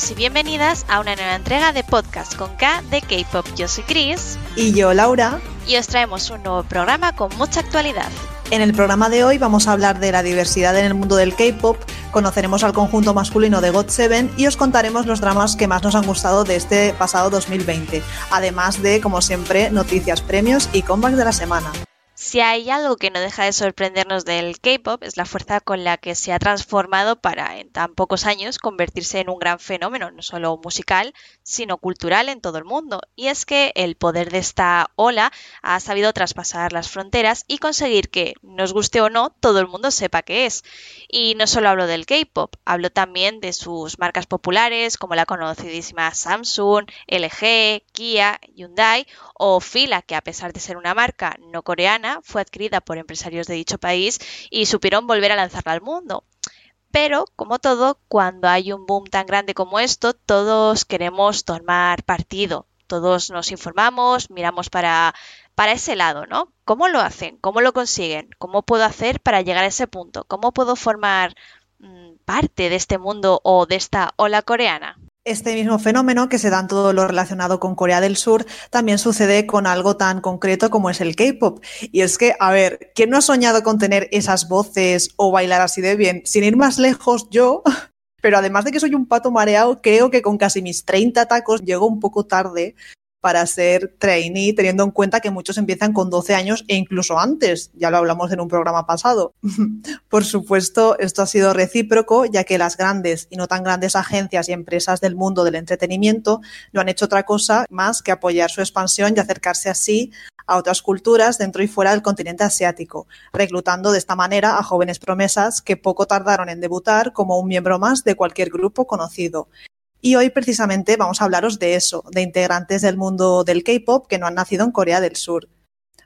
Bienvenidos y bienvenidas a una nueva entrega de Podcast con K de K-Pop. Yo soy Chris. Y yo, Laura. Y os traemos un nuevo programa con mucha actualidad. En el programa de hoy vamos a hablar de la diversidad en el mundo del K-pop, conoceremos al conjunto masculino de GOT7 y os contaremos los dramas que más nos han gustado de este pasado 2020, además de, como siempre, noticias, premios y comebacks de la semana. Si hay algo que no deja de sorprendernos del K-pop es la fuerza con la que se ha transformado para en tan pocos años convertirse en un gran fenómeno, no solo musical, sino cultural en todo el mundo. Y es que el poder de esta ola ha sabido traspasar las fronteras y conseguir que, nos guste o no, todo el mundo sepa qué es. Y no solo hablo del K-pop, hablo también de sus marcas populares como la conocidísima Samsung, LG, Kia, Hyundai o Fila, que a pesar de ser una marca no coreana, fue adquirida por empresarios de dicho país y supieron volver a lanzarla al mundo. Pero, como todo, cuando hay un boom tan grande como esto, todos queremos tomar partido. Todos nos informamos, miramos para, para ese lado, ¿no? ¿Cómo lo hacen? ¿Cómo lo consiguen? ¿Cómo puedo hacer para llegar a ese punto? ¿Cómo puedo formar mm, parte de este mundo o de esta ola coreana? Este mismo fenómeno, que se da en todo lo relacionado con Corea del Sur, también sucede con algo tan concreto como es el K-pop. Y es que, a ver, ¿quién no ha soñado con tener esas voces o bailar así de bien? Sin ir más lejos, yo, pero además de que soy un pato mareado, creo que con casi mis 30 tacos llego un poco tarde para ser trainee, teniendo en cuenta que muchos empiezan con 12 años e incluso antes, ya lo hablamos en un programa pasado. Por supuesto, esto ha sido recíproco, ya que las grandes y no tan grandes agencias y empresas del mundo del entretenimiento no han hecho otra cosa más que apoyar su expansión y acercarse así a otras culturas dentro y fuera del continente asiático, reclutando de esta manera a jóvenes promesas que poco tardaron en debutar como un miembro más de cualquier grupo conocido. Y hoy precisamente vamos a hablaros de eso, de integrantes del mundo del K-Pop que no han nacido en Corea del Sur.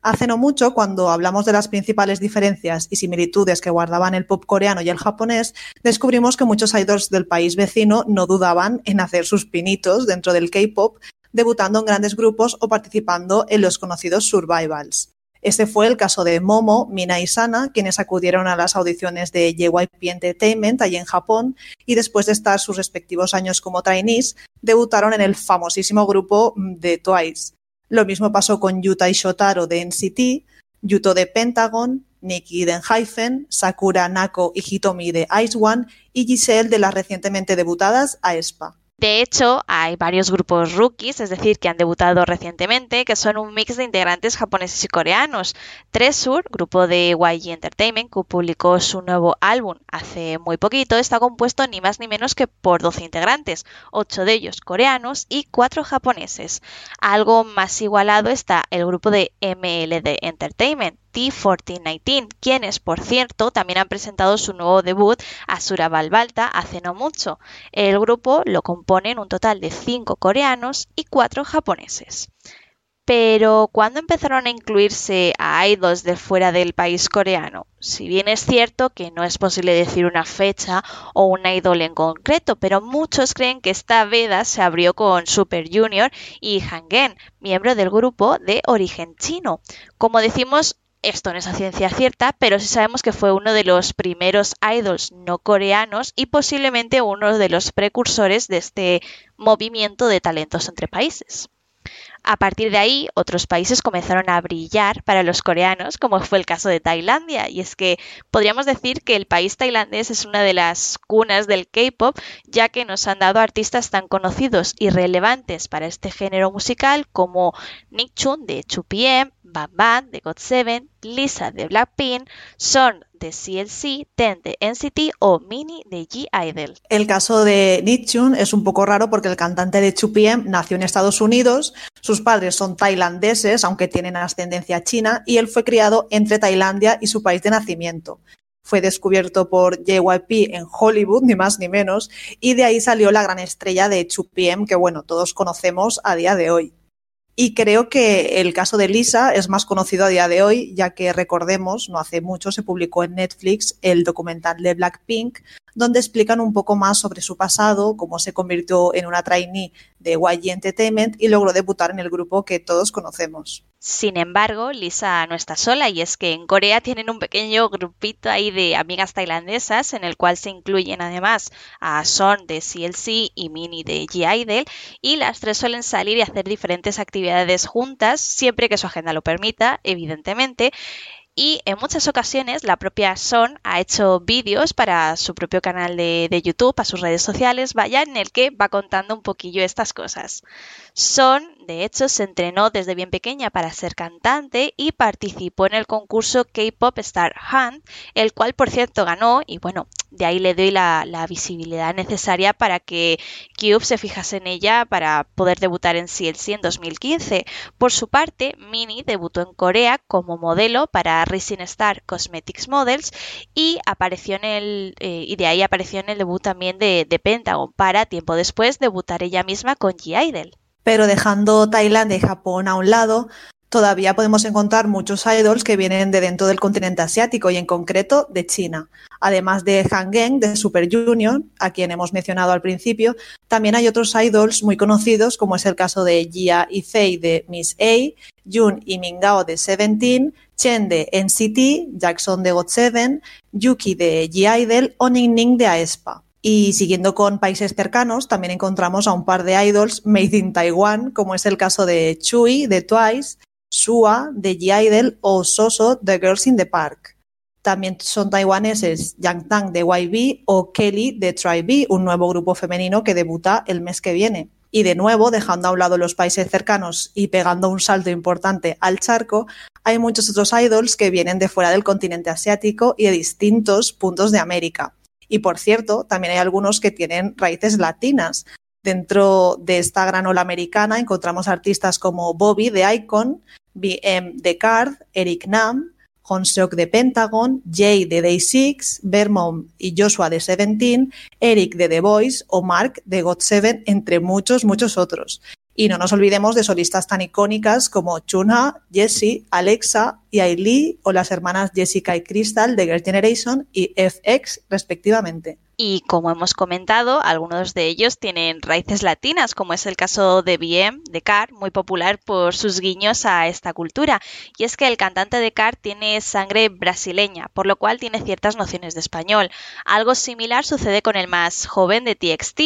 Hace no mucho, cuando hablamos de las principales diferencias y similitudes que guardaban el pop coreano y el japonés, descubrimos que muchos idols del país vecino no dudaban en hacer sus pinitos dentro del K-Pop, debutando en grandes grupos o participando en los conocidos survivals. Este fue el caso de Momo, Mina y Sana, quienes acudieron a las audiciones de JYP Entertainment allí en Japón y después de estar sus respectivos años como trainees, debutaron en el famosísimo grupo de Twice. Lo mismo pasó con Yuta y Shotaro de NCT, Yuto de Pentagon, Nikki de Hyphen, Sakura Nako y Hitomi de Ice One y Giselle de las recientemente debutadas Aespa. De hecho, hay varios grupos rookies, es decir, que han debutado recientemente, que son un mix de integrantes japoneses y coreanos. Tresur, grupo de YG Entertainment, que publicó su nuevo álbum hace muy poquito, está compuesto ni más ni menos que por 12 integrantes, 8 de ellos coreanos y 4 japoneses. Algo más igualado está el grupo de MLD Entertainment, T1419, quienes, por cierto, también han presentado su nuevo debut Asura Balbalta hace no mucho. El grupo lo componen un total de 5 coreanos y 4 japoneses. Pero, ¿cuándo empezaron a incluirse a idols de fuera del país coreano? Si bien es cierto que no es posible decir una fecha o una idol en concreto, pero muchos creen que esta veda se abrió con Super Junior y Hangen, miembro del grupo de origen chino. Como decimos, esto no es a ciencia cierta, pero sí sabemos que fue uno de los primeros idols no coreanos y posiblemente uno de los precursores de este movimiento de talentos entre países. A partir de ahí, otros países comenzaron a brillar para los coreanos, como fue el caso de Tailandia. Y es que podríamos decir que el país tailandés es una de las cunas del K-pop, ya que nos han dado artistas tan conocidos y relevantes para este género musical como Nick Chun de 2PM, Bam Bam de GOT7, Lisa de Blackpink, Son de CLC, Ten de NCT o Mini de G-Idol. El caso de Nichun es un poco raro porque el cantante de 2PM nació en Estados Unidos, sus padres son tailandeses, aunque tienen ascendencia china, y él fue criado entre Tailandia y su país de nacimiento fue descubierto por JYP en Hollywood, ni más ni menos, y de ahí salió la gran estrella de 2PM que, bueno, todos conocemos a día de hoy. Y creo que el caso de Lisa es más conocido a día de hoy, ya que recordemos, no hace mucho se publicó en Netflix el documental de Blackpink, donde explican un poco más sobre su pasado, cómo se convirtió en una trainee de YG Entertainment y logró debutar en el grupo que todos conocemos. Sin embargo, Lisa no está sola y es que en Corea tienen un pequeño grupito ahí de amigas tailandesas en el cual se incluyen además a Son de CLC y Mini de G-Idol y las tres suelen salir y hacer diferentes actividades juntas siempre que su agenda lo permita, evidentemente. Y en muchas ocasiones la propia Son ha hecho vídeos para su propio canal de, de, YouTube, a sus redes sociales, vaya, en el que va contando un poquillo estas cosas. Son, de hecho, se entrenó desde bien pequeña para ser cantante y participó en el concurso K-Pop Star Hunt, el cual, por cierto, ganó y bueno, de ahí le doy la, la visibilidad necesaria para que Cube se fijase en ella para poder debutar en CLC en 2015. Por su parte, Minnie debutó en Corea como modelo para Rising Star Cosmetics Models y apareció en el eh, y de ahí apareció en el debut también de, Pentagon para tiempo después debutar ella misma con G-Idol. Pero dejando Tailandia y Japón a un lado, todavía podemos encontrar muchos idols que vienen de dentro del continente asiático y en concreto de China. Además de Han Geng de Super Junior, a quien hemos mencionado al principio, también hay otros idols muy conocidos como es el caso de Jia y Fei de Miss A, Jun y Mingao de Seventeen, Chen de NCT, Jackson de GOT7, Yuki de G-Idol o Ning Ning de aespa. Y siguiendo con países cercanos, también encontramos a un par de idols made in Taiwan, como es el caso de Chui de Twice, Sua de G-Idol o Soso de Girls in the Park. También son taiwaneses Yang Tang de YB o Kelly de Try B, un nuevo grupo femenino que debuta el mes que viene. Y de nuevo, dejando a un lado los países cercanos y pegando un salto importante al charco, hay muchos otros idols que vienen de fuera del continente asiático y de distintos puntos de América. Y por cierto, también hay algunos que tienen raíces latinas. Dentro de esta gran ola americana encontramos artistas como Bobby de Icon, BM de Card, Eric Nam, Honseok de Pentagon, Jay de Day6, Vermont y Joshua de Seventeen, Eric de The Voice o Mark de God7, entre muchos, muchos otros. Y no nos olvidemos de solistas tan icónicas como Chunha, Jessie, Alexa y Ailee o las hermanas Jessica y Crystal de Girl Generation y FX respectivamente. Y como hemos comentado, algunos de ellos tienen raíces latinas, como es el caso de BM, de Car, muy popular por sus guiños a esta cultura. Y es que el cantante de Car tiene sangre brasileña, por lo cual tiene ciertas nociones de español. Algo similar sucede con el más joven de TXT,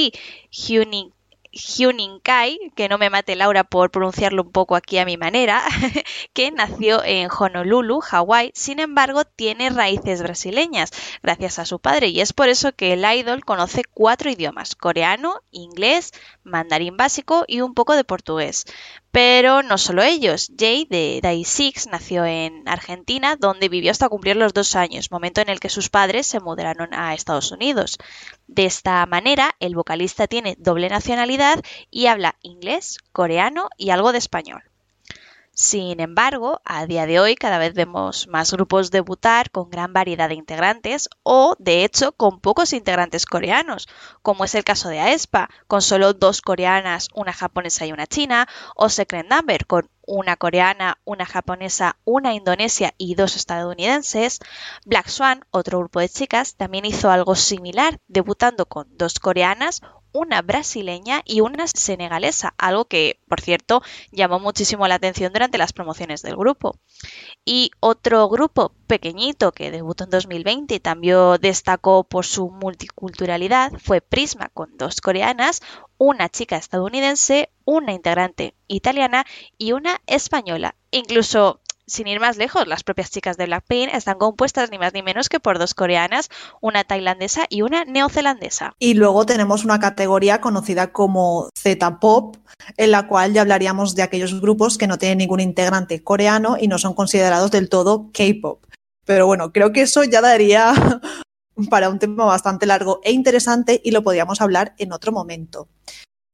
Huning Hyunin Kai, que no me mate Laura por pronunciarlo un poco aquí a mi manera, que nació en Honolulu, Hawái, sin embargo tiene raíces brasileñas gracias a su padre y es por eso que el idol conoce cuatro idiomas, coreano, inglés, mandarín básico y un poco de portugués. Pero no solo ellos. Jay de Day Six nació en Argentina, donde vivió hasta cumplir los dos años, momento en el que sus padres se mudaron a Estados Unidos. De esta manera, el vocalista tiene doble nacionalidad y habla inglés, coreano y algo de español. Sin embargo, a día de hoy cada vez vemos más grupos debutar con gran variedad de integrantes o, de hecho, con pocos integrantes coreanos, como es el caso de aespa, con solo dos coreanas, una japonesa y una china, o Secret Number, con una coreana, una japonesa, una indonesia y dos estadounidenses. Black Swan, otro grupo de chicas, también hizo algo similar, debutando con dos coreanas, una brasileña y una senegalesa, algo que, por cierto, llamó muchísimo la atención durante las promociones del grupo. Y otro grupo pequeñito que debutó en 2020 y también destacó por su multiculturalidad fue Prisma, con dos coreanas, una chica estadounidense, una integrante italiana y una española. Incluso sin ir más lejos, las propias chicas de Blackpink están compuestas ni más ni menos que por dos coreanas, una tailandesa y una neozelandesa. Y luego tenemos una categoría conocida como Z-Pop, en la cual ya hablaríamos de aquellos grupos que no tienen ningún integrante coreano y no son considerados del todo K-Pop. Pero bueno, creo que eso ya daría para un tema bastante largo e interesante y lo podríamos hablar en otro momento.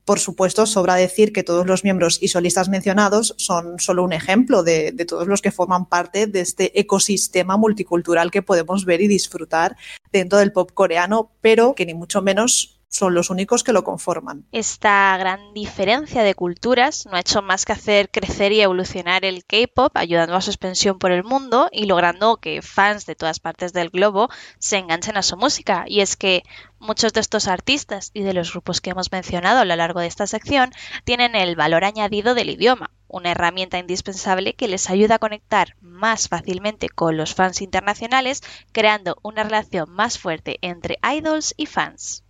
Por supuesto, sobra decir que todos los miembros y solistas mencionados son solo un ejemplo de, todos los que forman parte de este ecosistema multicultural que podemos ver y disfrutar dentro del pop coreano, pero que ni mucho menos son los únicos que lo conforman. Esta gran diferencia de culturas no ha hecho más que hacer crecer y evolucionar el K-pop, ayudando a su expansión por el mundo y logrando que fans de todas partes del globo se enganchen a su música. Y es que muchos de estos artistas y de los grupos que hemos mencionado a lo largo de esta sección tienen el valor añadido del idioma, una herramienta indispensable que les ayuda a conectar más fácilmente con los fans internacionales, creando una relación más fuerte entre idols y fans.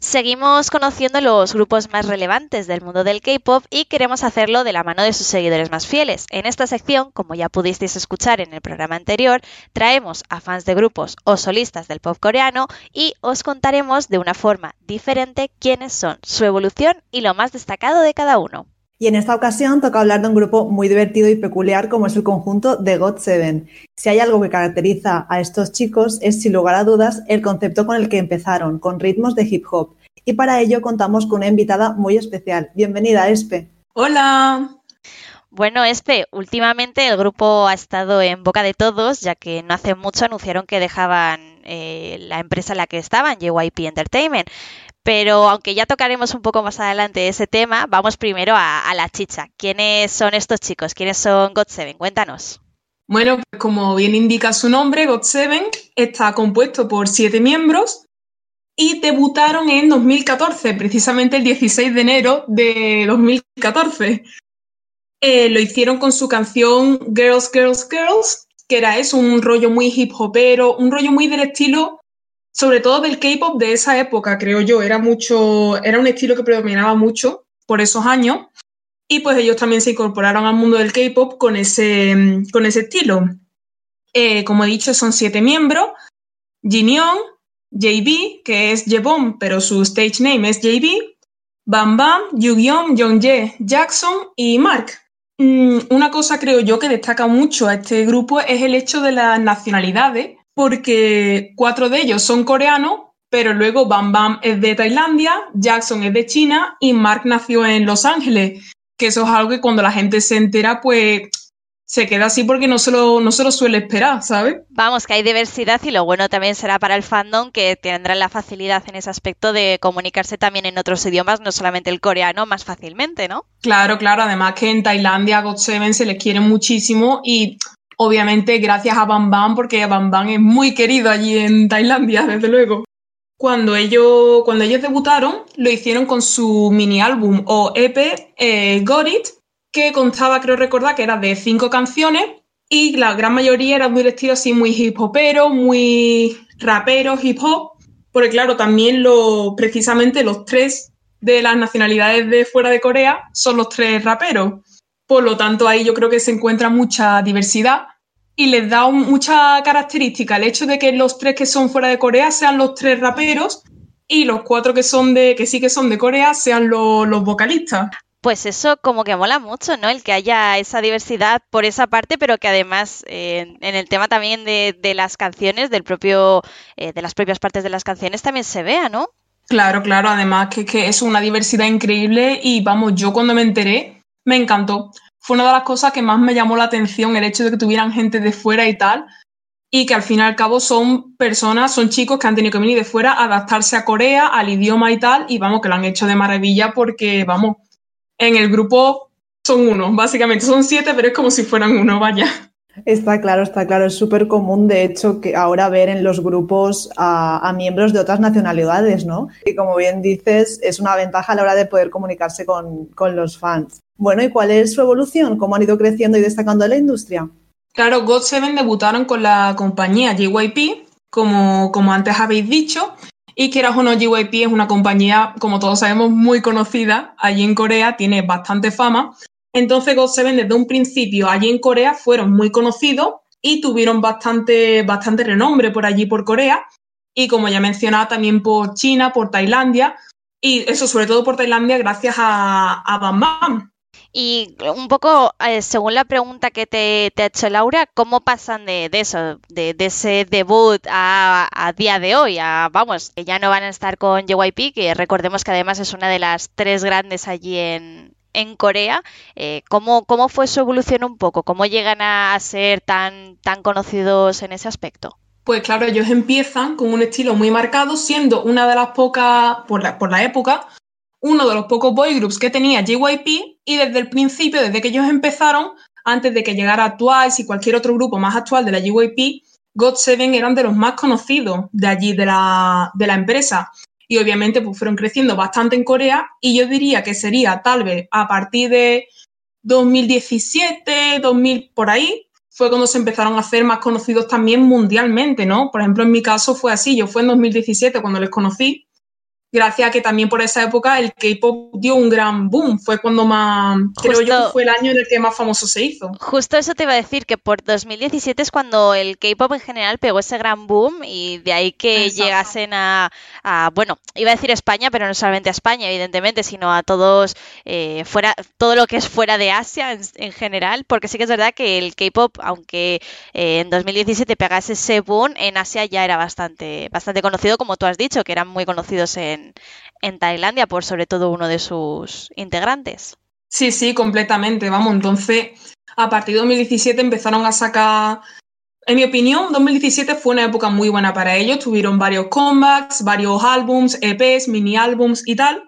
Seguimos conociendo los grupos más relevantes del mundo del K-pop y queremos hacerlo de la mano de sus seguidores más fieles. En esta sección, como ya pudisteis escuchar en el programa anterior, traemos a fans de grupos o solistas del pop coreano y os contaremos de una forma diferente quiénes son, su evolución y lo más destacado de cada uno. Y en esta ocasión toca hablar de un grupo muy divertido y peculiar como es el conjunto de GOT7. Si hay algo que caracteriza a estos chicos es, sin lugar a dudas, el concepto con el que empezaron, con ritmos de hip hop. Y para ello contamos con una invitada muy especial. Bienvenida, Espe. Hola. Bueno, Espe, últimamente el grupo ha estado en boca de todos, ya que no hace mucho anunciaron que dejaban eh, la empresa en la que estaban, JYP Entertainment. Pero aunque ya tocaremos un poco más adelante ese tema, vamos primero a, la chicha. ¿Quiénes son estos chicos? ¿Quiénes son GOT7? Cuéntanos. Bueno, pues como bien indica su nombre, GOT7 está compuesto por siete miembros y debutaron en 2014, precisamente el 16 de enero de 2014. Eh, lo hicieron con su canción Girls, Girls, Girls, que era un rollo muy hip hopero, un rollo muy del estilo sobre todo del K-pop de esa época, creo yo. Era mucho, era un estilo que predominaba mucho por esos años. Y pues ellos también se incorporaron al mundo del K-pop con ese, con ese estilo. Eh, como he dicho, son siete miembros. Jin Young, JB, que es Jebom, pero su stage name es JB. Bam Bam, Yu-Yeon, Jongjae, Jackson y Mark. Mm, una cosa creo yo que destaca mucho a este grupo es el hecho de las nacionalidades porque cuatro de ellos son coreanos, pero luego Bam Bam es de Tailandia, Jackson es de China y Mark nació en Los Ángeles, que eso es algo que cuando la gente se entera, pues se queda así porque no se, lo, no se lo suele esperar, ¿sabes? Vamos, que hay diversidad y lo bueno también será para el fandom que tendrán la facilidad en ese aspecto de comunicarse también en otros idiomas, no solamente el coreano, más fácilmente, ¿no? Claro, claro, además que en Tailandia a GOT7 se les quiere muchísimo y obviamente gracias a Bam Bam, porque Bam Bam es muy querido allí en Tailandia, desde luego. Cuando ellos, cuando ellos debutaron, lo hicieron con su mini álbum o EP, eh, Got It, que constaba, creo recordar, que era de cinco canciones y la gran mayoría era muy estilo así muy hip hopero, muy rapero, hip hop, porque claro, también lo, precisamente los tres de las nacionalidades de fuera de Corea son los tres raperos. Por lo tanto, ahí yo creo que se encuentra mucha diversidad y les da mucha característica el hecho de que los tres que son fuera de Corea sean los tres raperos y los cuatro que son de que sí que son de Corea sean los vocalistas. Pues eso como que mola mucho, ¿no? El que haya esa diversidad por esa parte, pero que además eh, en el tema también de, las canciones, del propio, eh, de las propias partes de las canciones también se vea, ¿no? Claro, claro, además que, que es una diversidad increíble y vamos, yo cuando me enteré me encantó. Fue una de las cosas que más me llamó la atención, el hecho de que tuvieran gente de fuera y tal, y que al fin y al cabo son personas, son chicos que han tenido que venir de fuera a adaptarse a Corea, al idioma y tal, y vamos, que lo han hecho de maravilla porque, vamos, en el grupo son uno, básicamente son siete, pero es como si fueran uno, vaya. Está claro, está claro. Es súper común, de hecho, que ahora ver en los grupos a, miembros de otras nacionalidades, ¿no? Y como bien dices, es una ventaja a la hora de poder comunicarse con, los fans. Bueno, ¿y cuál es su evolución? ¿Cómo han ido creciendo y destacando en la industria? Claro, God7 debutaron con la compañía JYP, como, como antes habéis dicho, y que o no, JYP es una compañía, como todos sabemos, muy conocida allí en Corea, tiene bastante fama, entonces GOT7 desde un principio allí en Corea fueron muy conocidos y tuvieron bastante, bastante renombre por allí, por Corea. Y como ya mencionaba, también por China, por Tailandia. Y eso sobre todo por Tailandia gracias a, a Bam Bam. Y un poco, eh, según la pregunta que te, ha hecho Laura, ¿cómo pasan de, eso, de, ese debut a, a, día de hoy? A, vamos, que ya no van a estar con JYP, que recordemos que además es una de las tres grandes allí en, en Corea, eh, ¿cómo, fue su evolución un poco? ¿Cómo llegan a, ser tan, tan conocidos en ese aspecto? Pues claro, ellos empiezan con un estilo muy marcado, siendo una de las pocas, por la, por la época, uno de los pocos boy groups que tenía JYP y desde el principio, desde que ellos empezaron, antes de que llegara Twice y cualquier otro grupo más actual de la JYP, GOT7 eran de los más conocidos de allí, de la, de la empresa. Y obviamente pues, fueron creciendo bastante en Corea y yo diría que sería tal vez a partir de 2017, 2000, por ahí, fue cuando se empezaron a hacer más conocidos también mundialmente, ¿no? Por ejemplo, en mi caso fue así, yo fue en 2017 cuando les conocí gracias a que también por esa época el K-pop dio un gran boom. Fue cuando más, creo yo que fue el año en el que más famoso se hizo. Justo eso te iba a decir, que por 2017 es cuando el K-pop en general pegó ese gran boom y de ahí que llegasen a, bueno, iba a decir España, pero no solamente a España, evidentemente, sino a todos, eh, fuera, todo lo que es fuera de Asia en, general, porque sí que es verdad que el K-pop, aunque eh, en 2017 pegase ese boom, en Asia ya era bastante, bastante conocido, como tú has dicho, que eran muy conocidos en en, Tailandia por sobre todo uno de sus integrantes. Sí, sí, completamente. Vamos, entonces a partir de 2017 empezaron a sacar en mi opinión, 2017 fue una época muy buena para ellos. Tuvieron varios comebacks, varios álbums, EPs, mini álbums y tal.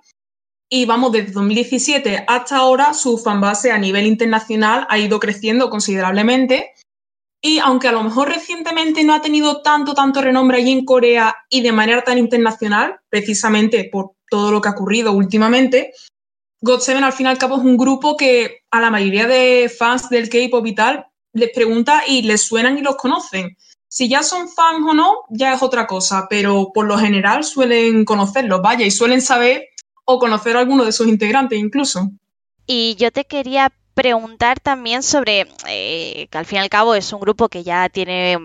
Y vamos, desde 2017 hasta ahora, su fanbase a nivel internacional ha ido creciendo considerablemente. Y aunque a lo mejor recientemente no ha tenido tanto, tanto renombre allí en Corea y de manera tan internacional, precisamente por todo lo que ha ocurrido últimamente, GOT7 al fin y al cabo es un grupo que a la mayoría de fans del K-pop y tal les pregunta y les suenan y los conocen. Si ya son fans o no, ya es otra cosa, pero por lo general suelen conocerlos, vaya, y suelen saber o conocer a alguno de sus integrantes incluso. Y yo te quería preguntar también sobre, eh, que al fin y al cabo es un grupo que ya tiene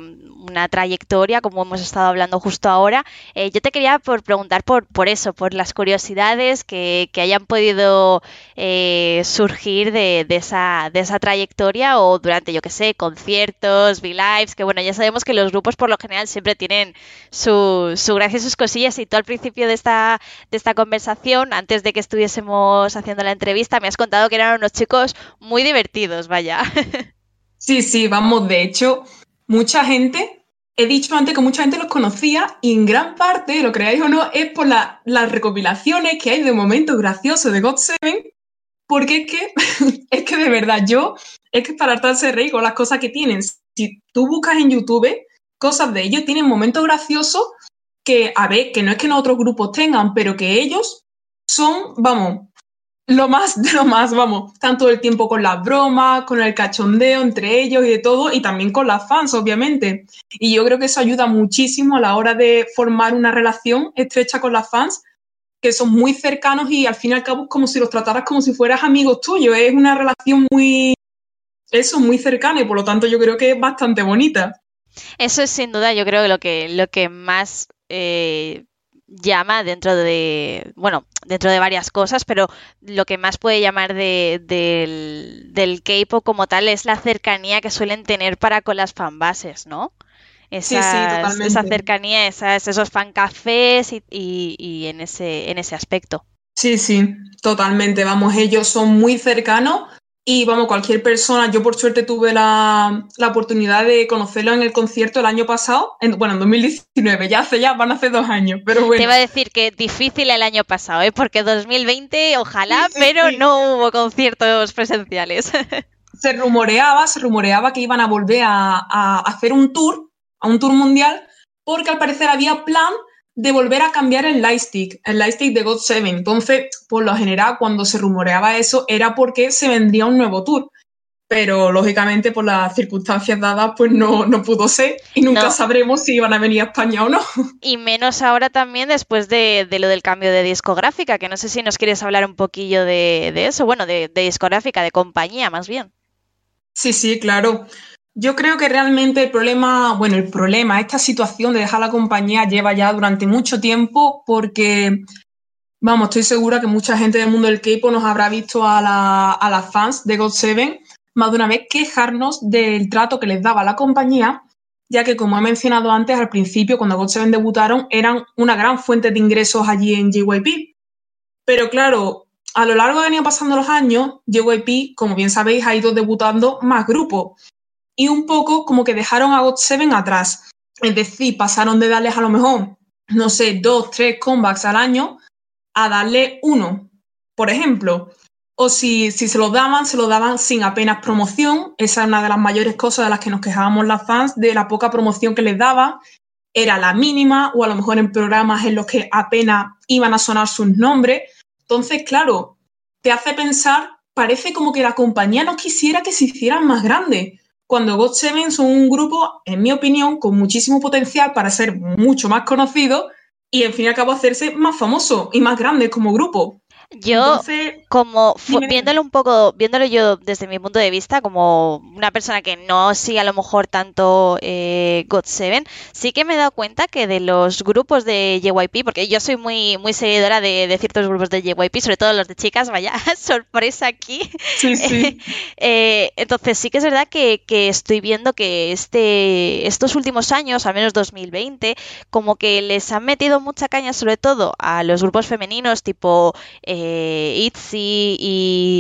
una trayectoria, como hemos estado hablando justo ahora. Eh, yo te quería por preguntar por, por eso, por las curiosidades que, hayan podido eh, surgir de, de, esa, de esa trayectoria o durante, yo que sé, conciertos, V-Lives, que bueno, ya sabemos que los grupos por lo general siempre tienen su, su gracia y sus cosillas y tú al principio de esta, de esta conversación, antes de que estuviésemos haciendo la entrevista, me has contado que eran unos chicos muy divertidos, vaya. Sí, sí, vamos, de hecho, mucha gente, he dicho antes que mucha gente los conocía y en gran parte, lo creáis o no, es por las recopilaciones que hay de momentos graciosos de God Seven, porque es que, es que de verdad, yo, es que para hartarse reír con las cosas que tienen, si tú buscas en YouTube cosas de ellos, tienen momentos graciosos que, a ver, que no es que no otros grupos tengan, pero que ellos son, vamos, lo más de lo más, vamos, tanto el tiempo con las bromas, con el cachondeo entre ellos y de todo, y también con las fans, obviamente. Y yo creo que eso ayuda muchísimo a la hora de formar una relación estrecha con las fans, que son muy cercanos y al fin y al cabo es como si los trataras como si fueras amigos tuyos. Es una relación muy, eso, muy cercana y por lo tanto yo creo que es bastante bonita. Eso es sin duda, yo creo que lo que, lo que más eh, llama dentro de, bueno, dentro de varias cosas, pero lo que más puede llamar de, del, del K-pop como tal es la cercanía que suelen tener para con las fanbases, ¿no? Esas, sí, esa cercanía, esas, esos fancafés y, y, y en, ese, en ese aspecto. Sí, sí, totalmente. Vamos, ellos son muy cercanos y vamos, cualquier persona, yo por suerte tuve la, oportunidad de conocerlo en el concierto el año pasado, en, bueno, en 2019, ya hace ya, van a hacer dos años, pero bueno. Te iba a decir que difícil el año pasado, ¿eh? porque 2020 ojalá, pero no hubo conciertos presenciales. se rumoreaba, se rumoreaba que iban a volver a, a hacer un tour, a un tour mundial, porque al parecer había plan de volver a cambiar el lightstick, el lightstick de God 7. Entonces, por lo general, cuando se rumoreaba eso, era porque se vendría un nuevo tour. Pero lógicamente, por las circunstancias dadas, pues no, no pudo ser y nunca sabremos si iban a venir a España o no. Y menos ahora también después de, lo del cambio de discográfica, que no sé si nos quieres hablar un poquillo de, eso, bueno, de, de discográfica, de compañía más bien. Sí, sí, claro. Yo creo que realmente el problema, bueno, el problema, esta situación de dejar la compañía lleva ya durante mucho tiempo porque, vamos, estoy segura que mucha gente del mundo del K-pop nos habrá visto a, las fans de God7 más de una vez quejarnos del trato que les daba la compañía, ya que, como he mencionado antes, al principio, cuando God7 debutaron, eran una gran fuente de ingresos allí en JYP. Pero claro, a lo largo de año pasando los años, JYP, como bien sabéis, ha ido debutando más grupos y un poco como que dejaron a God7 atrás. Es decir, pasaron de darles a lo mejor, no sé, dos, tres comebacks al año a darle uno, por ejemplo. O si, si se lo daban, se lo daban sin apenas promoción. Esa es una de las mayores cosas de las que nos quejábamos las fans, de la poca promoción que les daba. Era la mínima, o a lo mejor en programas en los que apenas iban a sonar sus nombres. Entonces, claro, te hace pensar, parece como que la compañía no quisiera que se hicieran más grandes cuando God Seven son un grupo, en mi opinión, con muchísimo potencial para ser mucho más conocido y, en fin y al cabo, hacerse más famoso y más grande como grupo. Yo, como viéndolo un poco, viéndolo yo desde mi punto de vista, como una persona que no sigue a lo mejor tanto eh, God7, sí que me he dado cuenta que de los grupos de JYP, porque yo soy muy, muy seguidora de, ciertos grupos de JYP, sobre todo los de chicas, vaya sorpresa aquí. Eh, entonces sí que es verdad que, estoy viendo que este, estos últimos años, al menos 2020, como que les han metido mucha caña sobre todo a los grupos femeninos tipo... Eh, eh, ITZY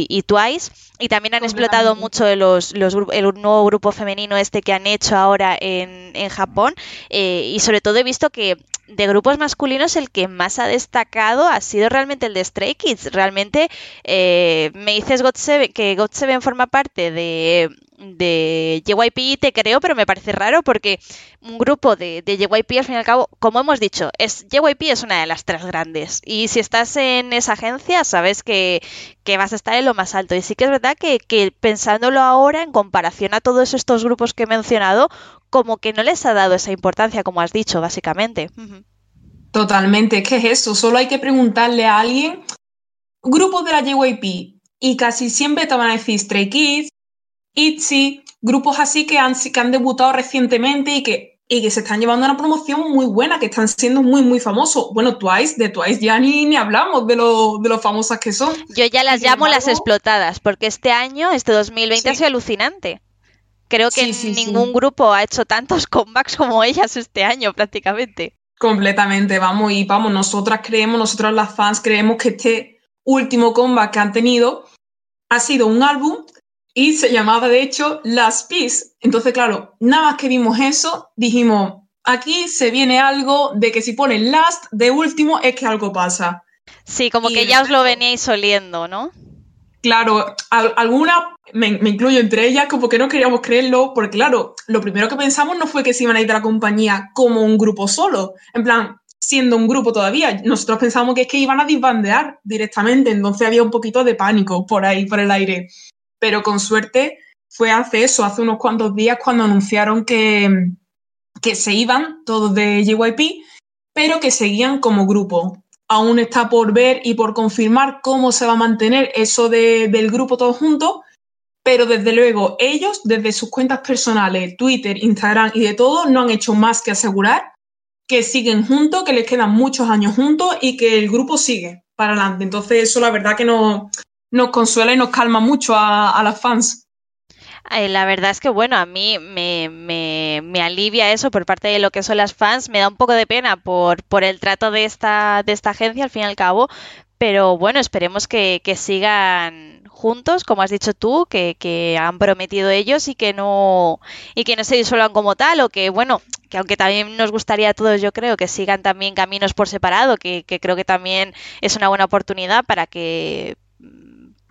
y, Twice. Y también han explotado mucho los, el nuevo grupo femenino este que han hecho ahora en, Japón. Eh, y sobre todo he visto que de grupos masculinos el que más ha destacado ha sido realmente el de Stray Kids. Realmente eh, me dices que God7 forma parte de, de JYP te creo, pero me parece raro porque un grupo de, de, JYP, al fin y al cabo, como hemos dicho, es JYP es una de las tres grandes. Y si estás en esa agencia, sabes que, vas a estar en lo más alto. Y sí que es verdad que, que, pensándolo ahora, en comparación a todos estos grupos que he mencionado, como que no les ha dado esa importancia, como has dicho, básicamente. Totalmente, ¿qué es eso? Solo hay que preguntarle a alguien, grupos de la JYP, y casi siempre te van a decir Stray Kids, ITZY, grupos así que han, que han debutado recientemente y que, y que se están llevando una promoción muy buena, que están siendo muy, muy famosos. Bueno, Twice, de Twice ya ni, ni hablamos de lo, de lo famosas que son. Yo ya las llamo las explotadas, porque este año, este 2020, ha sido alucinante. Creo que ningún grupo ha hecho tantos comebacks como ellas este año, prácticamente. Completamente, vamos, y vamos, nosotras creemos, nosotras las fans creemos que este último comeback que han tenido ha sido un álbum y se llamaba de hecho Last Peace. Entonces, claro, nada más que vimos eso, dijimos, aquí se viene algo de que si ponen Last de último es que algo pasa. Sí, como que ya os lo veníais oliendo, ¿no? Claro, alguna, me, incluyo entre ellas, como que no queríamos creerlo, porque claro, lo primero que pensamos no fue que se iban a ir de la compañía como un grupo solo, en plan, siendo un grupo todavía. Nosotros pensamos que es que iban a disbandear directamente, entonces había un poquito de pánico por ahí, por el aire pero con suerte fue hace eso, hace unos cuantos días cuando anunciaron que, que se iban todos de JYP, pero que seguían como grupo. Aún está por ver y por confirmar cómo se va a mantener eso del grupo todos juntos, pero desde luego ellos, desde sus cuentas personales, Twitter, Instagram y de todo, no han hecho más que asegurar que siguen juntos, que les quedan muchos años juntos y que el grupo sigue para adelante. Entonces eso la verdad que no, nos consuela y nos calma mucho a, las fans. La verdad es que, bueno, a mí me, me, alivia eso por parte de lo que son las fans. Me da un poco de pena por, por el trato de esta, de esta agencia, al fin y al cabo. Pero bueno, esperemos que, sigan juntos, como has dicho tú, que, que, han prometido ellos y que no y que no se disuelvan como tal, o que bueno, que aunque también nos gustaría a todos, yo creo, que sigan también caminos por separado, que, que creo que también es una buena oportunidad para que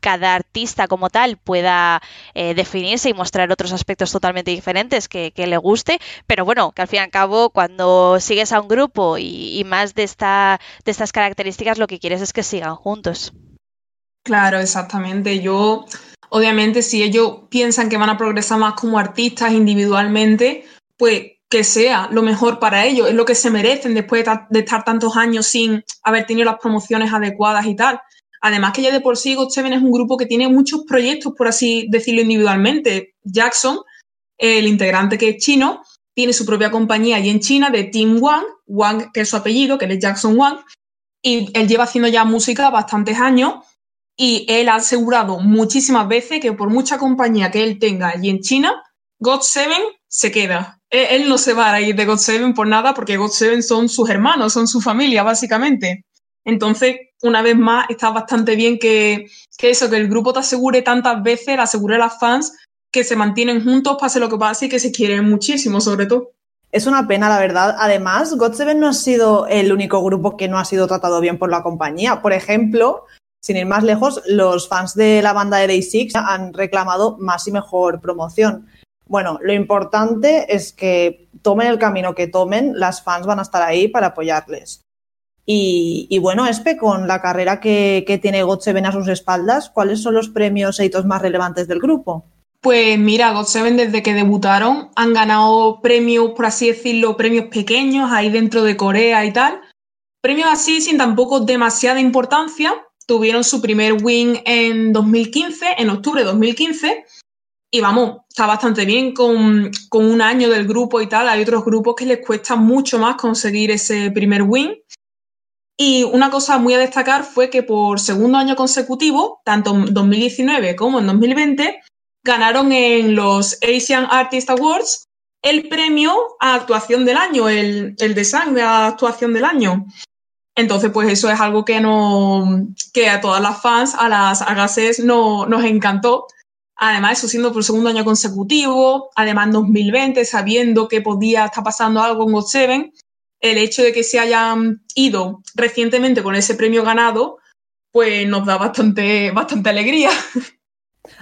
cada artista como tal pueda eh, definirse y mostrar otros aspectos totalmente diferentes que, le guste, pero bueno, que al fin y al cabo cuando sigues a un grupo y, más de, esta, de estas características lo que quieres es que sigan juntos. Claro, exactamente. Yo, obviamente, si ellos piensan que van a progresar más como artistas individualmente, pues que sea lo mejor para ellos, es lo que se merecen después de, estar tantos años sin haber tenido las promociones adecuadas y tal. Además que ya de por sí got es un grupo que tiene muchos proyectos, por así decirlo individualmente. Jackson, el integrante que es chino, tiene su propia compañía allí en China de Team Wang, Wang que es su apellido, que es Jackson Wang, y él lleva haciendo ya música bastantes años y él ha asegurado muchísimas veces que por mucha compañía que él tenga allí en China, GOT7 se queda. Él, no se va a ir de GOT7 por nada porque GOT7 son sus hermanos, son su familia, básicamente. Entonces, una vez más, está bastante bien que, eso, que el grupo te asegure tantas veces, le asegure a las fans que se mantienen juntos, pase lo que pase y que se quieren muchísimo, sobre todo. Es una pena, la verdad. Además, God7 no ha sido el único grupo que no ha sido tratado bien por la compañía. Por ejemplo, sin ir más lejos, los fans de la banda de Day6 han reclamado más y mejor promoción. Bueno, lo importante es que tomen el camino que tomen, las fans van a estar ahí para apoyarles. Y, bueno, Espe, con la carrera que, tiene GOT7 a sus espaldas, ¿cuáles son los premios e hitos más relevantes del grupo? Pues mira, GOT7 desde que debutaron han ganado premios, por así decirlo, premios pequeños ahí dentro de Corea y tal. Premios así sin tampoco demasiada importancia. Tuvieron su primer win en 2015, en octubre de 2015. Y vamos, está bastante bien con, con un año del grupo y tal. Hay otros grupos que les cuesta mucho más conseguir ese primer win. Y una cosa muy a destacar fue que por segundo año consecutivo, tanto en 2019 como en 2020, ganaron en los Asian Artist Awards el premio a actuación del año, el, el design de actuación del año. Entonces, pues eso es algo que, no, que a todas las fans, a las agases, no, nos encantó. Además, eso siendo por segundo año consecutivo, además en 2020, sabiendo que podía estar pasando algo en GOT7, el hecho de que se hayan ido recientemente con ese premio ganado, pues nos da bastante, bastante alegría.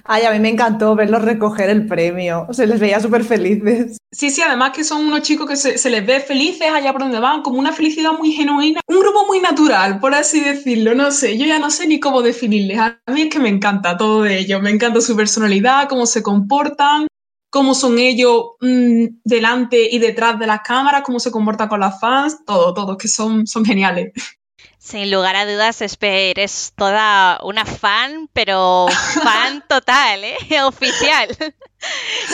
Ay, a mí me encantó verlos recoger el premio. Se les veía súper felices. Sí, sí, además que son unos chicos que se, les ve felices allá por donde van, como una felicidad muy genuina. Un grupo muy natural, por así decirlo. No sé, yo ya no sé ni cómo definirles. A mí es que me encanta todo de ellos. Me encanta su personalidad, cómo se comportan, cómo son ellos mm, delante y detrás de las cámaras, cómo se comportan con las fans, todo, todo, que son, son geniales. Sin lugar a dudas, Esper es toda una fan, pero fan total, ¿eh? oficial.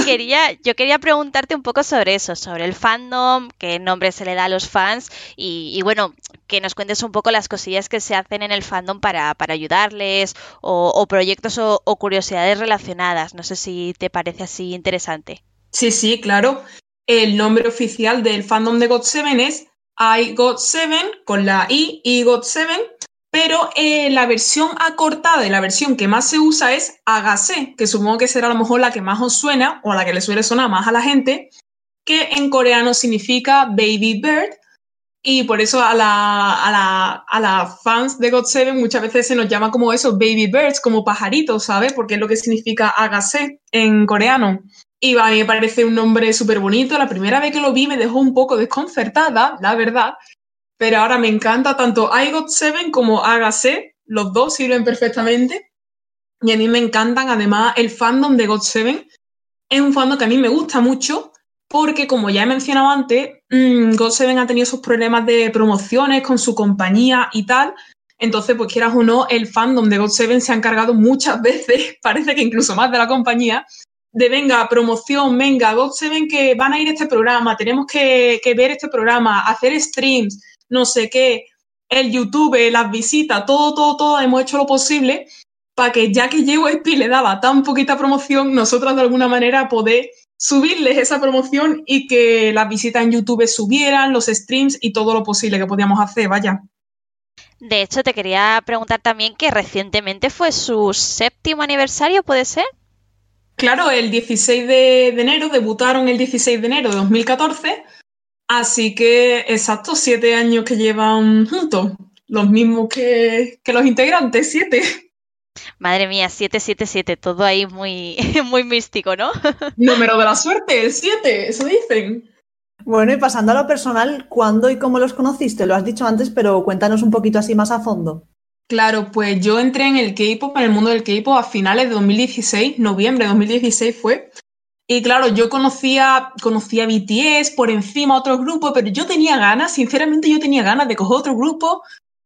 quería, yo quería preguntarte un poco sobre eso, sobre el fandom, qué nombre se le da a los fans y, bueno, que nos cuentes un poco las cosillas que se hacen en el fandom para, ayudarles o, proyectos o, curiosidades relacionadas. No sé si te parece así interesante. Sí, sí, claro. El nombre oficial del fandom de God7 es I Got 7 con la I, I Got 7, pero eh, la versión acortada y la versión que más se usa es Agase, que supongo que será a lo mejor la que más os suena o la que le suele sonar más a la gente, que en coreano significa Baby Bird. Y por eso a la, a la, fans de God7 muchas veces se nos llama como eso, baby birds, como pajaritos, ¿sabes? Porque es lo que significa agase en coreano. Y a mí me parece un nombre súper bonito. La primera vez que lo vi me dejó un poco desconcertada, la verdad. Pero ahora me encanta tanto I Got Seven como Hágase. Los dos sirven perfectamente. Y a mí me encantan. Además, el fandom de God Seven es un fandom que a mí me gusta mucho porque, como ya he mencionado antes, mmm, God Seven ha tenido sus problemas de promociones con su compañía y tal. Entonces, pues quieras o no, el fandom de God Seven se ha encargado muchas veces, parece que incluso más de la compañía, de venga, promoción, venga, God7 que van a ir a este programa, tenemos que, ver este programa, hacer streams, no sé qué, el YouTube, las visitas, todo, todo, todo, hemos hecho lo posible para que ya que llevo y le daba tan poquita promoción, nosotros de alguna manera poder subirles esa promoción y que las visitas en YouTube subieran, los streams y todo lo posible que podíamos hacer, vaya. De hecho, te quería preguntar también que recientemente fue su séptimo aniversario, ¿puede ser? Claro, el 16 de, enero, debutaron el 16 de enero de 2014, así que exacto, siete años que llevan juntos, los mismos que, los integrantes, siete. Madre mía, 777, todo ahí muy, muy místico, ¿no? Número de la suerte, el 7, eso dicen. Bueno, y pasando a lo personal, ¿cuándo y cómo los conociste? Lo has dicho antes, pero cuéntanos un poquito así más a fondo. Claro, pues yo entré en el K-pop, en el mundo del K-pop a finales de 2016, noviembre de 2016 fue. Y claro, yo conocía, conocía BTS por encima otros grupos, pero yo tenía ganas, sinceramente yo tenía ganas de coger otro grupo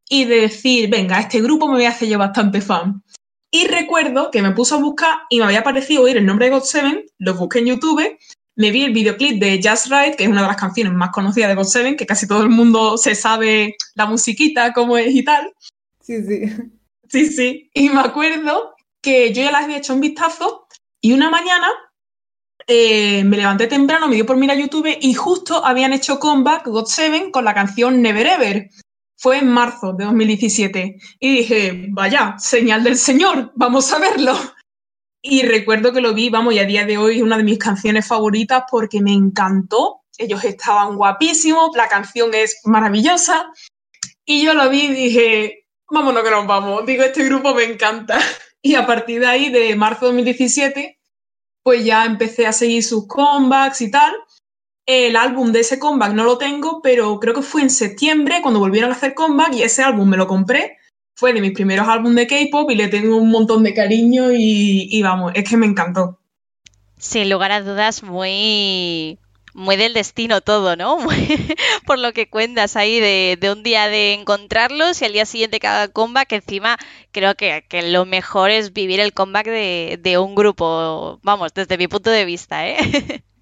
y de decir, venga, este grupo me voy a hacer bastante fan. Y recuerdo que me puse a buscar y me había parecido oír el nombre de God7, lo busqué en YouTube, me vi el videoclip de Just Right, que es una de las canciones más conocidas de God7, que casi todo el mundo se sabe la musiquita, cómo es y tal. Sí, sí. Sí, sí. Y me acuerdo que yo ya las había hecho un vistazo y una mañana eh, me levanté temprano, me dio por mirar YouTube y justo habían hecho comeback God Seven con la canción Never Ever. Fue en marzo de 2017. Y dije, vaya, señal del Señor, vamos a verlo. Y recuerdo que lo vi, vamos, y a día de hoy es una de mis canciones favoritas porque me encantó ellos estaban guapísimos, la canción es maravillosa. Y yo lo vi y dije, vámonos que nos vamos. Digo, este grupo me encanta. Y a partir de ahí, de marzo de 2017, pues ya empecé a seguir sus comebacks y tal. El álbum de ese comeback no lo tengo, pero creo que fue en septiembre cuando volvieron a hacer comeback y ese álbum me lo compré. Fue de mis primeros álbumes de K-pop y le tengo un montón de cariño y, y vamos, es que me encantó. Sin lugar a dudas, muy, muy del destino todo, ¿no? por lo que cuentas ahí de, un día de encontrarlos y al día siguiente cada comeback, encima creo que, lo mejor es vivir el comeback de, un grupo, vamos, desde mi punto de vista, ¿eh?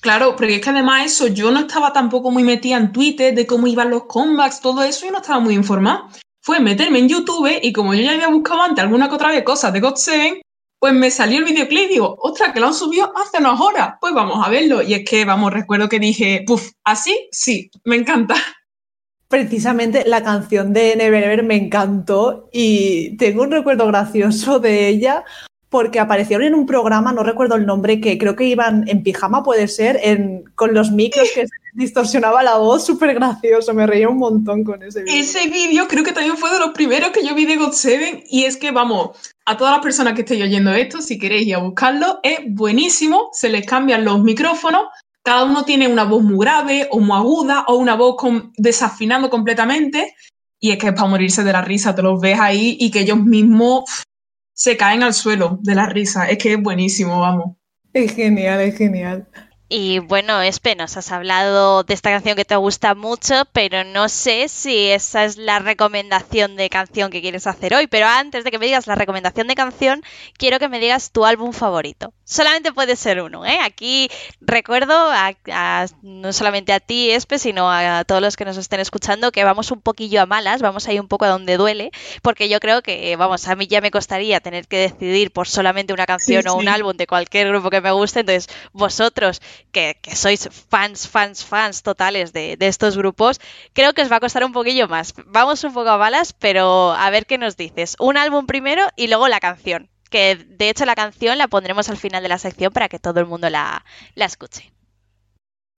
Claro, porque es que además eso, yo no estaba tampoco muy metida en Twitter de cómo iban los comebacks, todo eso, y no estaba muy informada. Fue meterme en YouTube y como yo ya había buscado antes alguna que otra vez cosas de God pues me salió el videoclip y digo, ostras, que lo han subido hace unas horas, pues vamos a verlo. Y es que, vamos, recuerdo que dije, puf, así, sí, me encanta. Precisamente la canción de Never Ever me encantó y tengo un recuerdo gracioso de ella porque aparecieron en un programa, no recuerdo el nombre, que creo que iban en pijama, puede ser, en, con los micros que distorsionaba la voz, súper gracioso, me reía un montón con ese vídeo. Ese vídeo creo que también fue de los primeros que yo vi de God Seven y es que, vamos, a todas las personas que estéis oyendo esto, si queréis ir a buscarlo, es buenísimo, se les cambian los micrófonos, cada uno tiene una voz muy grave o muy aguda o una voz desafinando completamente y es que es para morirse de la risa, te los ves ahí y que ellos mismos se caen al suelo de la risa. Es que es buenísimo, vamos. Es genial, es genial. Y bueno, Espe, nos has hablado de esta canción que te gusta mucho, pero no sé si esa es la recomendación de canción que quieres hacer hoy. Pero antes de que me digas la recomendación de canción, quiero que me digas tu álbum favorito. Solamente puede ser uno, ¿eh? Aquí recuerdo a, no solamente a ti, Espe, sino a todos los que nos estén escuchando que vamos un poquillo a malas, vamos ahí un poco a donde duele, porque yo creo que, vamos, a mí ya me costaría tener que decidir por solamente una canción o un álbum de cualquier grupo que me guste, entonces vosotros que, sois fans, fans, fans totales de, estos grupos, creo que os va a costar un poquillo más. Vamos un poco a balas, pero a ver qué nos dices. Un álbum primero y luego la canción, que de hecho la canción la pondremos al final de la sección para que todo el mundo la, la escuche.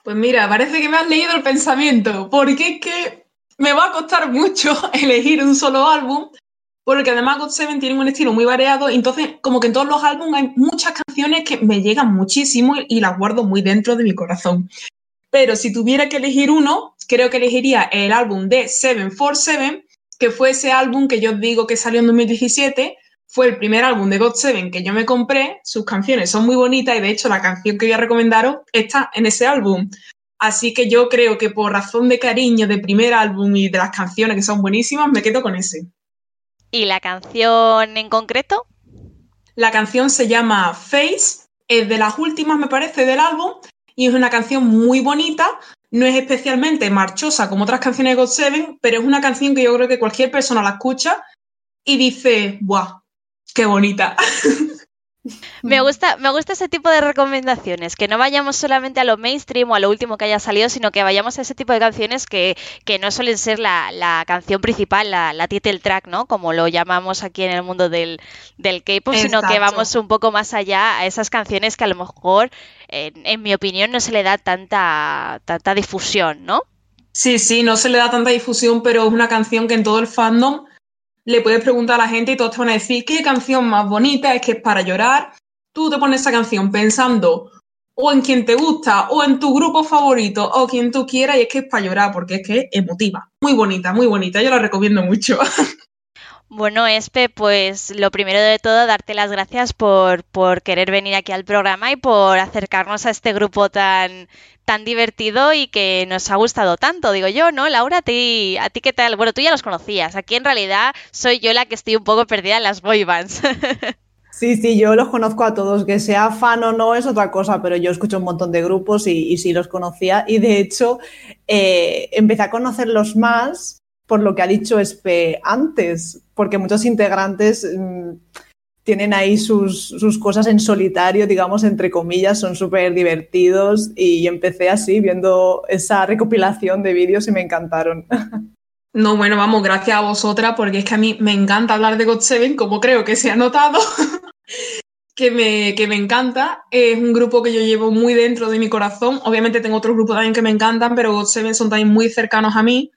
Pues mira, parece que me has leído el pensamiento, porque es que me va a costar mucho elegir un solo álbum, porque además God Seven tiene un estilo muy variado, entonces como que en todos los álbumes hay muchas canciones que me llegan muchísimo y, las guardo muy dentro de mi corazón. Pero si tuviera que elegir uno, creo que elegiría el álbum de Seven for Seven, que fue ese álbum que yo digo que salió en 2017, fue el primer álbum de God Seven que yo me compré, sus canciones son muy bonitas y de hecho la canción que voy a recomendaros está en ese álbum. Así que yo creo que por razón de cariño de primer álbum y de las canciones que son buenísimas, me quedo con ese. ¿Y la canción en concreto? La canción se llama Face, es de las últimas, me parece, del álbum, y es una canción muy bonita. No es especialmente marchosa como otras canciones de God Seven, pero es una canción que yo creo que cualquier persona la escucha y dice, ¡buah! ¡Qué bonita! Me gusta, me gusta ese tipo de recomendaciones, que no vayamos solamente a lo mainstream o a lo último que haya salido, sino que vayamos a ese tipo de canciones que, no suelen ser la, canción principal, la, title track, ¿no? Como lo llamamos aquí en el mundo del, del K-pop, sino que vamos un poco más allá a esas canciones que a lo mejor, en, mi opinión, no se le da tanta, tanta difusión, ¿no? Sí, sí, no se le da tanta difusión, pero es una canción que en todo el fandom le puedes preguntar a la gente y todos te van a decir qué canción más bonita es que es para llorar. Tú te pones esa canción pensando o en quien te gusta o en tu grupo favorito o quien tú quieras y es que es para llorar porque es que es emotiva. Muy bonita, muy bonita. Yo la recomiendo mucho. Bueno, Espe, pues lo primero de todo, darte las gracias por, querer venir aquí al programa y por acercarnos a este grupo tan, tan divertido y que nos ha gustado tanto, digo yo, ¿no? Laura, ¿a ti, ¿a ti qué tal? Bueno, tú ya los conocías, aquí en realidad soy yo la que estoy un poco perdida en las boybands. Sí, sí, yo los conozco a todos, que sea fan o no es otra cosa, pero yo escucho un montón de grupos y, sí los conocía y de hecho eh, empecé a conocerlos más por lo que ha dicho Espe antes, porque muchos integrantes... Mm, tienen ahí sus, cosas en solitario, digamos, entre comillas, son súper divertidos y empecé así viendo esa recopilación de vídeos y me encantaron. No, bueno, vamos, gracias a vosotras porque es que a mí me encanta hablar de God Seven, como creo que se ha notado. que me, que me encanta. Es un grupo que yo llevo muy dentro de mi corazón. Obviamente tengo otros grupos también que me encantan, pero God Seven son también muy cercanos a mí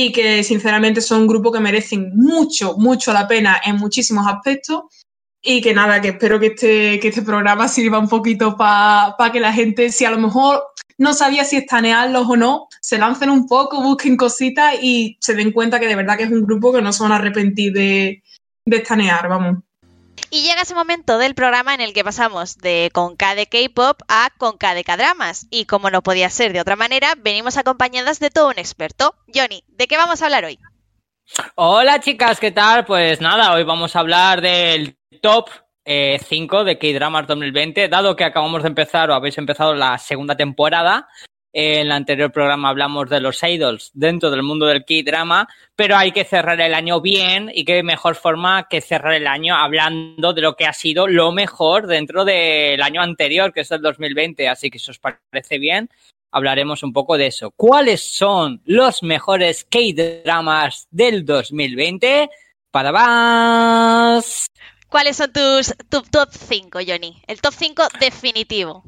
y que sinceramente son un grupo que merecen mucho, mucho la pena en muchísimos aspectos. Y que nada, que espero que este, que este programa sirva un poquito para que la gente, si a lo mejor no sabía si estanearlos o no, se lancen un poco, busquen cositas y se den cuenta que de verdad que es un grupo que no se van a arrepentir de, de estanear, vamos. Y llega ese momento del programa en el que pasamos de con K de K-pop a con K de K-dramas. Y como no podía ser de otra manera, venimos acompañadas de todo un experto. Johnny, ¿de qué vamos a hablar hoy? Hola chicas, ¿qué tal? Pues nada, hoy vamos a hablar del top 5 eh, de K-Dramas 2020, dado que acabamos de empezar o habéis empezado la segunda temporada, en el anterior programa hablamos de los idols dentro del mundo del K-drama, pero hay que cerrar el año bien y qué mejor forma que cerrar el año hablando de lo que ha sido lo mejor dentro del año anterior, que es el 2020. Así que si os parece bien, hablaremos un poco de eso. ¿Cuáles son los mejores K-dramas del 2020? Para más. ¿Cuáles son tus tu top 5, Johnny? El top 5 definitivo.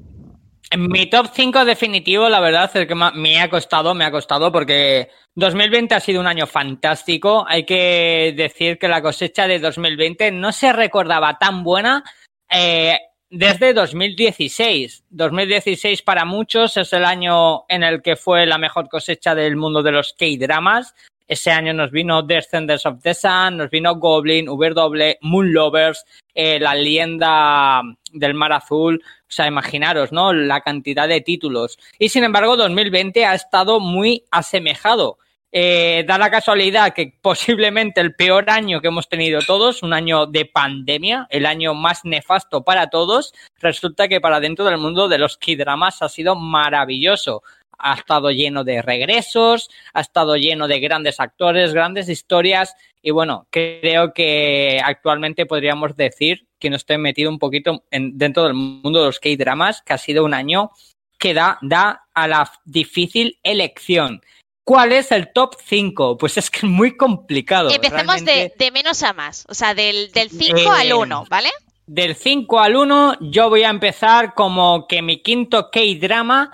Mi top 5 definitivo, la verdad es que me ha costado, me ha costado porque 2020 ha sido un año fantástico. Hay que decir que la cosecha de 2020 no se recordaba tan buena eh, desde 2016. 2016 para muchos es el año en el que fue la mejor cosecha del mundo de los K-dramas. Ese año nos vino Descendants of the Sun, nos vino Goblin, Uber Moon Lovers, eh, La leyenda del mar azul. O sea, imaginaros, ¿no? La cantidad de títulos. Y sin embargo, 2020 ha estado muy asemejado. Eh, da la casualidad que posiblemente el peor año que hemos tenido todos, un año de pandemia, el año más nefasto para todos, resulta que para dentro del mundo de los K-dramas ha sido maravilloso ha estado lleno de regresos, ha estado lleno de grandes actores, grandes historias y bueno, creo que actualmente podríamos decir que no estoy metido un poquito en, dentro del mundo de los K-dramas, que ha sido un año que da, da a la difícil elección. ¿Cuál es el top 5? Pues es que es muy complicado. Empecemos de, menos a más, o sea, del, 5 al 1, ¿vale? Del 5 al 1 yo voy a empezar como que mi quinto K-drama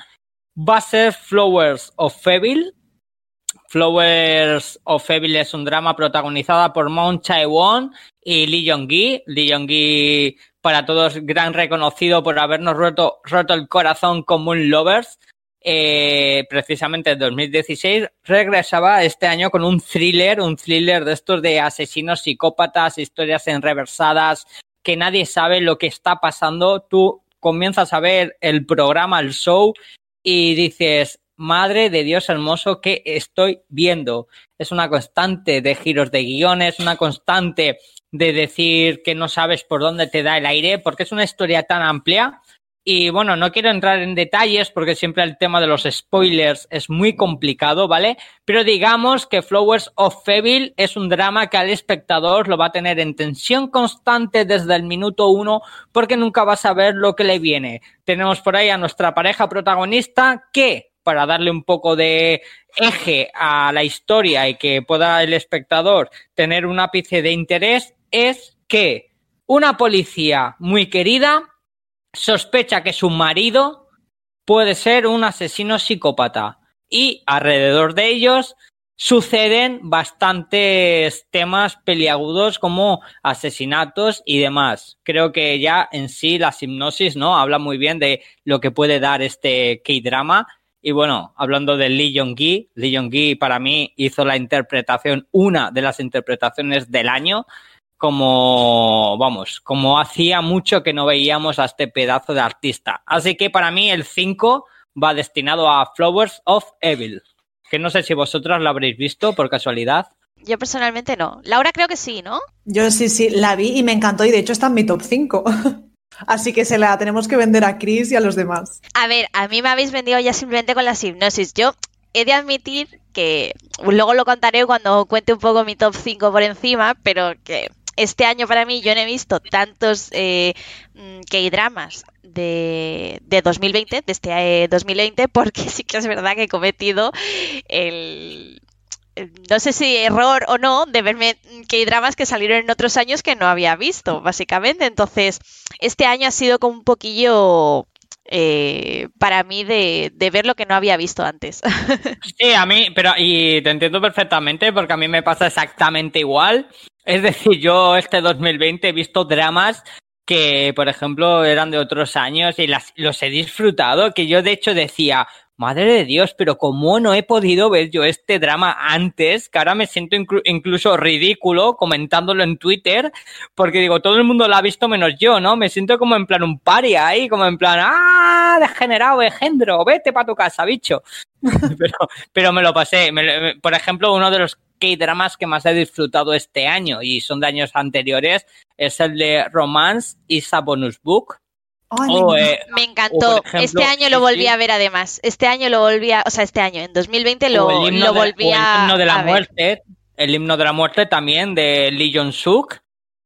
va a ser Flowers of Fable. Flowers of Fable es un drama protagonizado por Moon Chae-won y Lee Jong-gi. Lee Jong-gi, para todos, gran reconocido por habernos roto, roto el corazón con Moon Lovers. Eh, precisamente en 2016 regresaba este año con un thriller, un thriller de estos de asesinos psicópatas, historias enreversadas, que nadie sabe lo que está pasando. Tú comienzas a ver el programa, el show, y dices, madre de Dios hermoso, ¿qué estoy viendo? Es una constante de giros de guiones, una constante de decir que no sabes por dónde te da el aire, porque es una historia tan amplia. Y bueno, no quiero entrar en detalles porque siempre el tema de los spoilers es muy complicado, ¿vale? Pero digamos que Flowers of Fable es un drama que al espectador lo va a tener en tensión constante desde el minuto uno porque nunca va a saber lo que le viene. Tenemos por ahí a nuestra pareja protagonista que, para darle un poco de eje a la historia y que pueda el espectador tener un ápice de interés, es que una policía muy querida sospecha que su marido puede ser un asesino psicópata y alrededor de ellos suceden bastantes temas peliagudos como asesinatos y demás. Creo que ya en sí la hipnosis, ¿no? Habla muy bien de lo que puede dar este K-drama. Y bueno, hablando de Lee Jong-gi, Lee Jong-gi para mí hizo la interpretación, una de las interpretaciones del año, como, vamos, como hacía mucho que no veíamos a este pedazo de artista. Así que para mí el 5 va destinado a Flowers of Evil que no sé si vosotras la habréis visto por casualidad. Yo personalmente no. Laura creo que sí, ¿no? Yo sí, sí, la vi y me encantó y de hecho está en mi top 5. Así que se la tenemos que vender a Chris y a los demás. A ver, a mí me habéis vendido ya simplemente con la hipnosis. Yo he de admitir que luego lo contaré cuando cuente un poco mi top 5 por encima, pero que este año para mí yo no he visto tantos eh, mm, K-dramas de, de, 2020, de este 2020, eh, porque sí que es verdad que he cometido el, no sé si error o no de verme que hay dramas que salieron en otros años que no había visto, básicamente. Entonces, este año ha sido como un poquillo eh, para mí de, de, ver lo que no había visto antes. Sí, a mí, pero y te entiendo perfectamente porque a mí me pasa exactamente igual. Es decir, yo este 2020 he visto dramas que, por ejemplo, eran de otros años y las, los he disfrutado, que yo de hecho decía, madre de Dios, pero ¿cómo no he podido ver yo este drama antes? Que ahora me siento inclu incluso ridículo comentándolo en Twitter, porque digo, todo el mundo lo ha visto menos yo, ¿no? Me siento como en plan un paria ahí, como en plan, ¡ah! Degenerado, engendro, vete para tu casa, bicho. pero, pero me lo pasé. Me, por ejemplo, uno de los K-dramas que más he disfrutado este año y son de años anteriores es el de Romance y a Bonus Book. Ay, o, eh, me encantó. Ejemplo, este año lo volví sí, a ver además. Este año lo volví a, o sea, este año, en 2020 lo, lo volví a. El himno de la muerte, ver. el himno de la muerte también de Lee Jong Suk.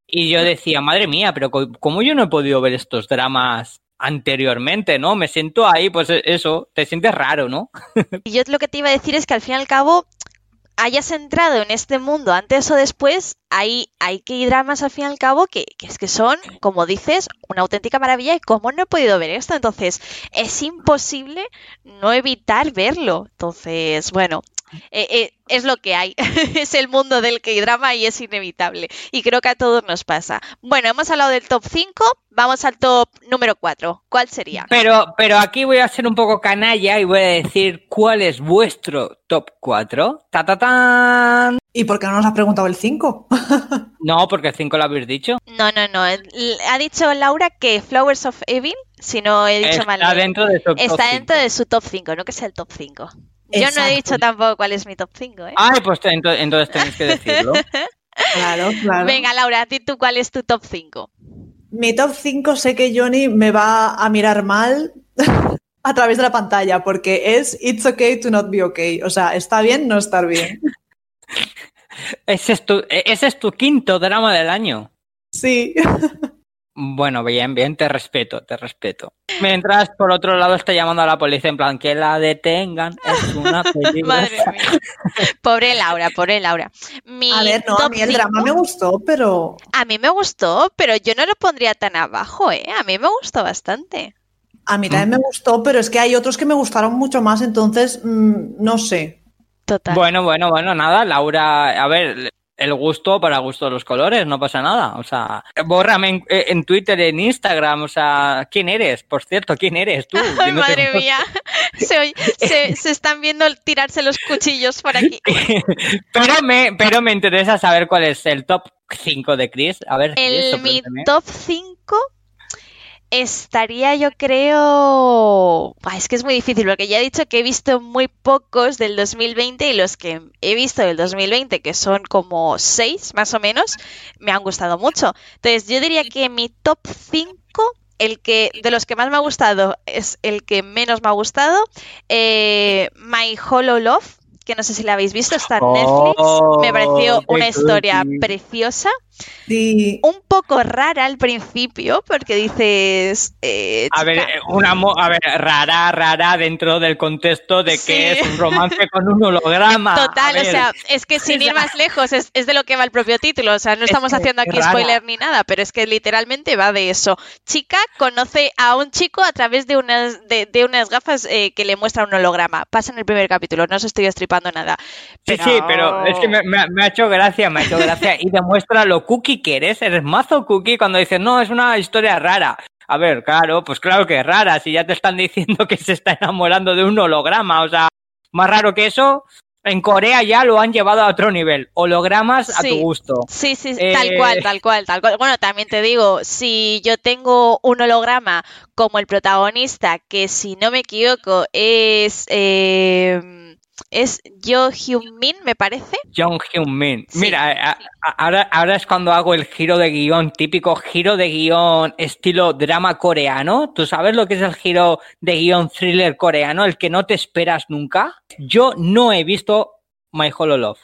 Y yo decía, madre mía, pero ¿cómo yo no he podido ver estos dramas anteriormente, ¿no? Me siento ahí, pues eso, te sientes raro, ¿no? y yo lo que te iba a decir es que al fin y al cabo hayas entrado en este mundo antes o después, hay, hay que dramas al fin y al cabo que, que, es que son, como dices, una auténtica maravilla y cómo no he podido ver esto. Entonces, es imposible no evitar verlo. Entonces, bueno, eh, eh, es lo que hay. es el mundo del K-drama y es inevitable. Y creo que a todos nos pasa. Bueno, hemos hablado del top 5, vamos al top número 4. ¿Cuál sería? Pero, pero aquí voy a ser un poco canalla y voy a decir cuál es vuestro top 4. ¡Ta, ta, tan! ¿Y por qué no nos has preguntado el 5? no, porque el 5 lo habéis dicho. No, no, no. Ha dicho Laura que Flowers of Evil, si no he dicho está mal. Dentro de su está top dentro de su top 5, no que sea el top 5. Yo no he dicho tampoco cuál es mi top 5, ¿eh? Ay, pues entonces, entonces tenéis que decirlo. claro, claro. Venga, Laura, ¿a ti tú cuál es tu top 5? Mi top 5 sé que Johnny me va a mirar mal a través de la pantalla porque es It's okay to not be okay. O sea, está bien no estar bien. ese, es tu, ese es tu quinto drama del año. Sí. Bueno, bien, bien, te respeto, te respeto. Mientras, por otro lado, está llamando a la policía en plan que la detengan. Es una película. Madre mía. Pobre Laura, pobre Laura. Mi a ver, no, a mí el cinco, drama me gustó, pero. A mí me gustó, pero yo no lo pondría tan abajo, ¿eh? A mí me gustó bastante. A mí también me gustó, pero es que hay otros que me gustaron mucho más, entonces mmm, no sé. Total. Bueno, bueno, bueno, nada, Laura, a ver, el gusto para gusto de los colores, no pasa nada. O sea, bórrame en, en, Twitter, en Instagram, o sea, ¿quién eres? Por cierto, ¿quién eres tú? Ay, no madre mía, se, se, se, están viendo tirarse los cuchillos por aquí. pero, me, pero me interesa saber cuál es el top 5 de Chris. A ver, el, mi top 5 estaría yo creo... Es que es muy difícil porque ya he dicho que he visto muy pocos del 2020 y los que he visto del 2020, que son como 6 más o menos, me han gustado mucho. Entonces yo diría que mi top 5 el que de los que más me ha gustado es el que menos me ha gustado. Eh, My Hollow Love, que no sé si la habéis visto, está en Netflix. Oh, me pareció una historia preciosa. Sí. Un poco rara al principio, porque dices. Eh, a ver, una a ver, rara, rara dentro del contexto de que sí. es un romance con un holograma. Total, o sea, es que sin ir más lejos, es, es, de lo que va el propio título. O sea, no estamos haciendo aquí spoiler ni nada, pero es que literalmente va de eso. Chica conoce a un chico a través de unas, de, de unas gafas eh, que le muestra un holograma. Pasa en el primer capítulo, no os estoy estripando nada. Pero... Sí, sí, pero es que me, me, me ha hecho gracia, me ha hecho gracia y demuestra lo cookie que eres, eres mazo cookie cuando dices, no, es una historia rara. A ver, claro, pues claro que es rara, si ya te están diciendo que se está enamorando de un holograma, o sea, más raro que eso, en Corea ya lo han llevado a otro nivel, hologramas sí, a tu gusto. Sí, sí, eh... tal cual, tal cual, tal cual. Bueno, también te digo, si yo tengo un holograma como el protagonista, que si no me equivoco es... Eh es Jo Hyun Min, me parece. Jong Hyun Min. Sí, Mira, sí. A, a, ahora, ahora es cuando hago el giro de guion, típico giro de guion estilo drama coreano. ¿Tú sabes lo que es el giro de guion thriller coreano? El que no te esperas nunca. Yo no he visto My Hollow Love.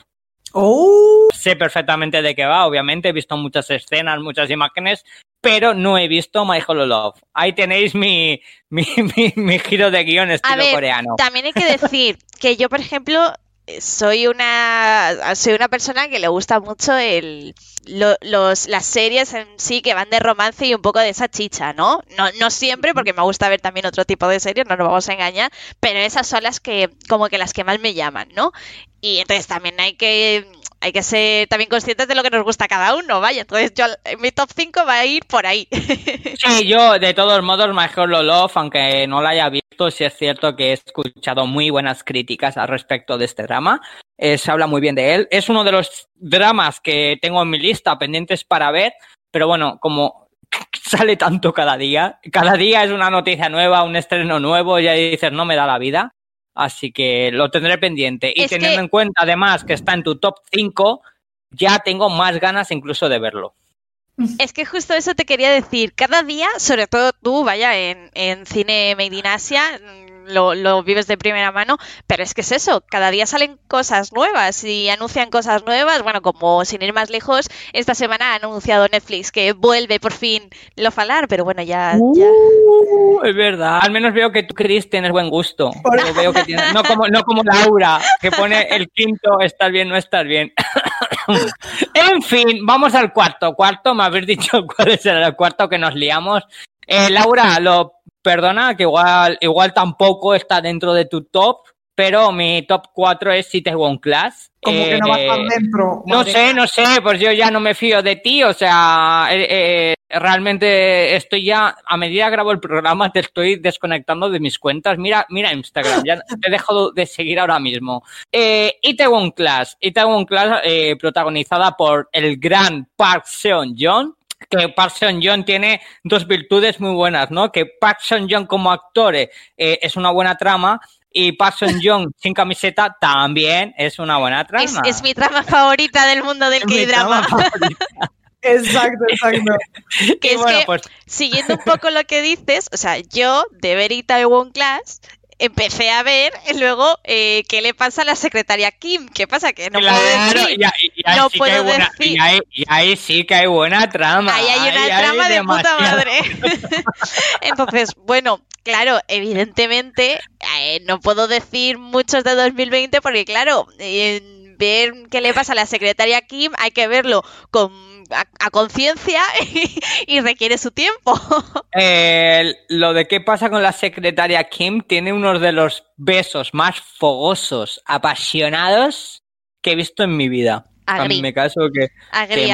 Oh. Sé perfectamente de qué va, obviamente he visto muchas escenas, muchas imágenes, pero no he visto My Hollow Love. Ahí tenéis mi, mi, mi, mi giro de guion estilo A ver, coreano. También hay que decir que yo, por ejemplo, soy una soy una persona que le gusta mucho el los, las series en sí que van de romance y un poco de esa chicha, ¿no? ¿no? No siempre, porque me gusta ver también otro tipo de series, no nos vamos a engañar, pero esas son las que, como que las que más me llaman, ¿no? Y entonces también hay que hay que ser también conscientes de lo que nos gusta cada uno, vaya. Entonces yo mi top 5 va a ir por ahí. Sí, yo de todos modos mejor lo love, aunque no lo haya visto, sí es cierto que he escuchado muy buenas críticas al respecto de este drama. Eh, se habla muy bien de él. Es uno de los dramas que tengo en mi lista pendientes para ver, pero bueno, como sale tanto cada día, cada día es una noticia nueva, un estreno nuevo, y ahí dices, no me da la vida. Así que lo tendré pendiente. Y teniendo en cuenta además que está en tu top 5, ya tengo más ganas incluso de verlo. Es que justo eso te quería decir. Cada día, sobre todo tú, vaya, en, en Cine Made in Asia, lo, vives de primera mano, pero es que es eso, cada día salen cosas nuevas y anuncian cosas nuevas. Bueno, como sin ir más lejos, esta semana ha anunciado Netflix que vuelve por fin lo falar, pero bueno, ya. Uh, es verdad, al menos veo que tú, Chris, tienes buen gusto. Veo que no, como, no como Laura, que pone el quinto, estás bien, no estás bien. en fin, vamos al cuarto. Cuarto, me habéis dicho cuál es el cuarto que nos liamos. Eh, Laura, lo perdona, que igual, igual tampoco está dentro de tu top, pero mi top 4 es One Class. Como que no va a estar eh, dentro. No sé, no sé, pues yo ya no me fío de ti, o sea, eh, eh, realmente estoy ya, a medida que grabo el programa, te estoy desconectando de mis cuentas. Mira, mira Instagram, ya te he dejado de seguir ahora mismo. Eh, Itaewon Class, Itaewon Class protagonizada por el gran Park Seon-yeon, que Park Seon Joon tiene dos virtudes muy buenas, ¿no? Que Park Seon Joon como actor eh, es una buena trama y Park Seon Joon sin camiseta también es una buena trama. Es, mi trama favorita del mundo del K-drama. Exacto, exacto. que es que, pues siguiendo un poco lo que dices, o sea, yo de ver Itaewon Class empecé a ver luego eh, qué le pasa a la secretaria Kim. ¿Qué pasa? Que no puedo decir. no puedo decir. Y ahí, sí que hay buena trama. Ahí hay una trama de puta madre. Entonces, bueno, claro, evidentemente eh, no puedo decir muchos de 2020 porque, claro, ver qué le pasa a la secretaria Kim hay que verlo con a, conciencia y, requiere su tiempo. lo de qué pasa con la secretaria Kim tiene uno de los besos más fogosos, apasionados que he visto en mi vida. A mí me caso que,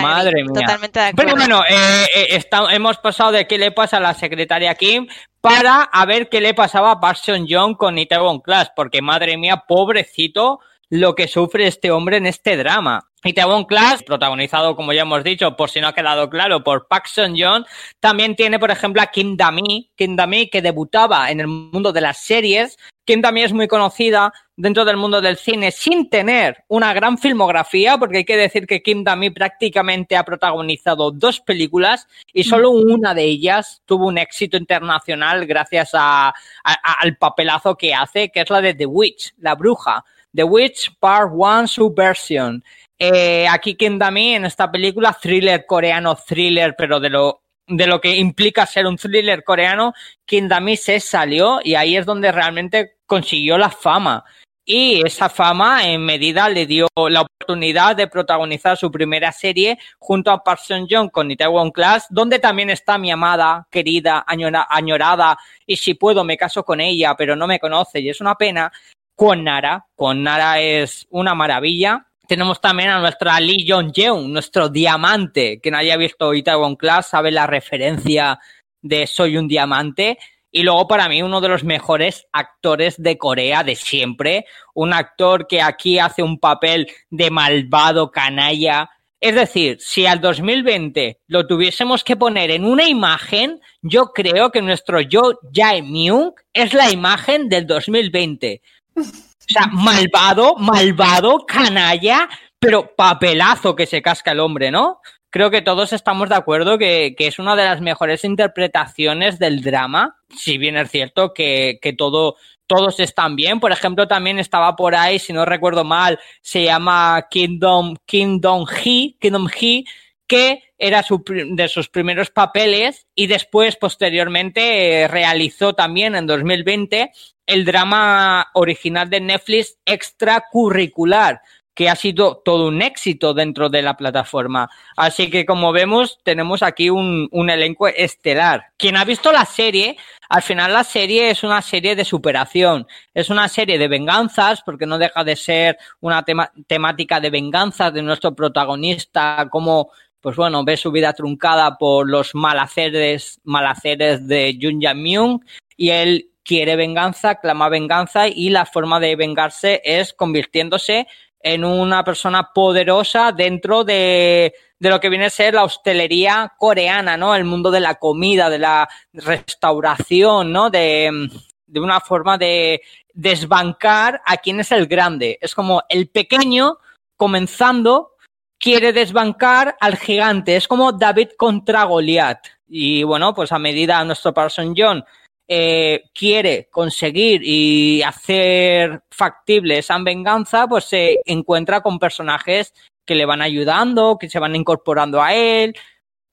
madre mía. Totalmente de acuerdo. Pero bueno, eh, eh, hemos pasado de qué le pasa a la secretaria Kim para a ver qué le pasaba a Parson Young con Itaewon Class, porque madre mía, pobrecito lo que sufre este hombre en este drama. Itaewon Class, protagonizado, como ya hemos dicho, por si no ha quedado claro, por Park Seon Joon, también tiene, por ejemplo, a Kim Dami, Kim Dami que debutaba en el mundo de las series. Kim Dami es muy conocida dentro del mundo del cine sin tener una gran filmografía, porque hay que decir que Kim Dami prácticamente ha protagonizado dos películas y solo una de ellas tuvo un éxito internacional gracias al papelazo que hace, que es la de The Witch, la bruja The Witch Part 1 Subversion. Eh, aquí Dami en esta película, thriller coreano, thriller, pero de lo, de lo que implica ser un thriller coreano, Dami se salió y ahí es donde realmente consiguió la fama. Y esa fama en medida le dio la oportunidad de protagonizar su primera serie junto a Park Seon Joong con Itaewon Class, donde también está mi amada, querida, añorada, y si puedo me caso con ella, pero no me conoce y es una pena, con Nara. Con Nara es una maravilla. Tenemos también a nuestra Lee Jong-jeon, nuestro diamante. Quien haya visto Itaewon Class sabe la referencia de Soy un diamante. Y luego para mí uno de los mejores actores de Corea de siempre. Un actor que aquí hace un papel de malvado canalla. Es decir, si al 2020 lo tuviésemos que poner en una imagen, yo creo que nuestro Yo Jae Myung es la imagen del 2020. O sea, malvado, malvado, canalla, pero papelazo que se casca el hombre, ¿no? Creo que todos estamos de acuerdo que, es una de las mejores interpretaciones del drama, si bien es cierto que, todo, todos están bien. Por ejemplo, también estaba por ahí, si no recuerdo mal, se llama Kingdom, Kingdom He, Kingdom He, que era su, de sus primeros papeles y después, posteriormente, eh, realizó también en 2020 el drama original de Netflix extracurricular, que ha sido todo un éxito dentro de la plataforma. Así que como vemos, tenemos aquí un, un, elenco estelar. Quien ha visto la serie, al final la serie es una serie de superación, es una serie de venganzas, porque no deja de ser una temática de venganzas de nuestro protagonista, como pues bueno, ve su vida truncada por los malaceres, malaceres de Jun Myung y él quiere venganza, clama venganza y la forma de vengarse es convirtiéndose en una persona poderosa dentro de, de, lo que viene a ser la hostelería coreana, ¿no? El mundo de la comida, de la restauración, ¿no? De, de una forma de desbancar a quien es el grande. Es como el pequeño comenzando quiere desbancar al gigante. Es como David contra Goliat. Y bueno, pues a medida nuestro Parson John eh, quiere conseguir y hacer factible esa venganza, pues se encuentra con personajes que le van ayudando, que se van incorporando a él.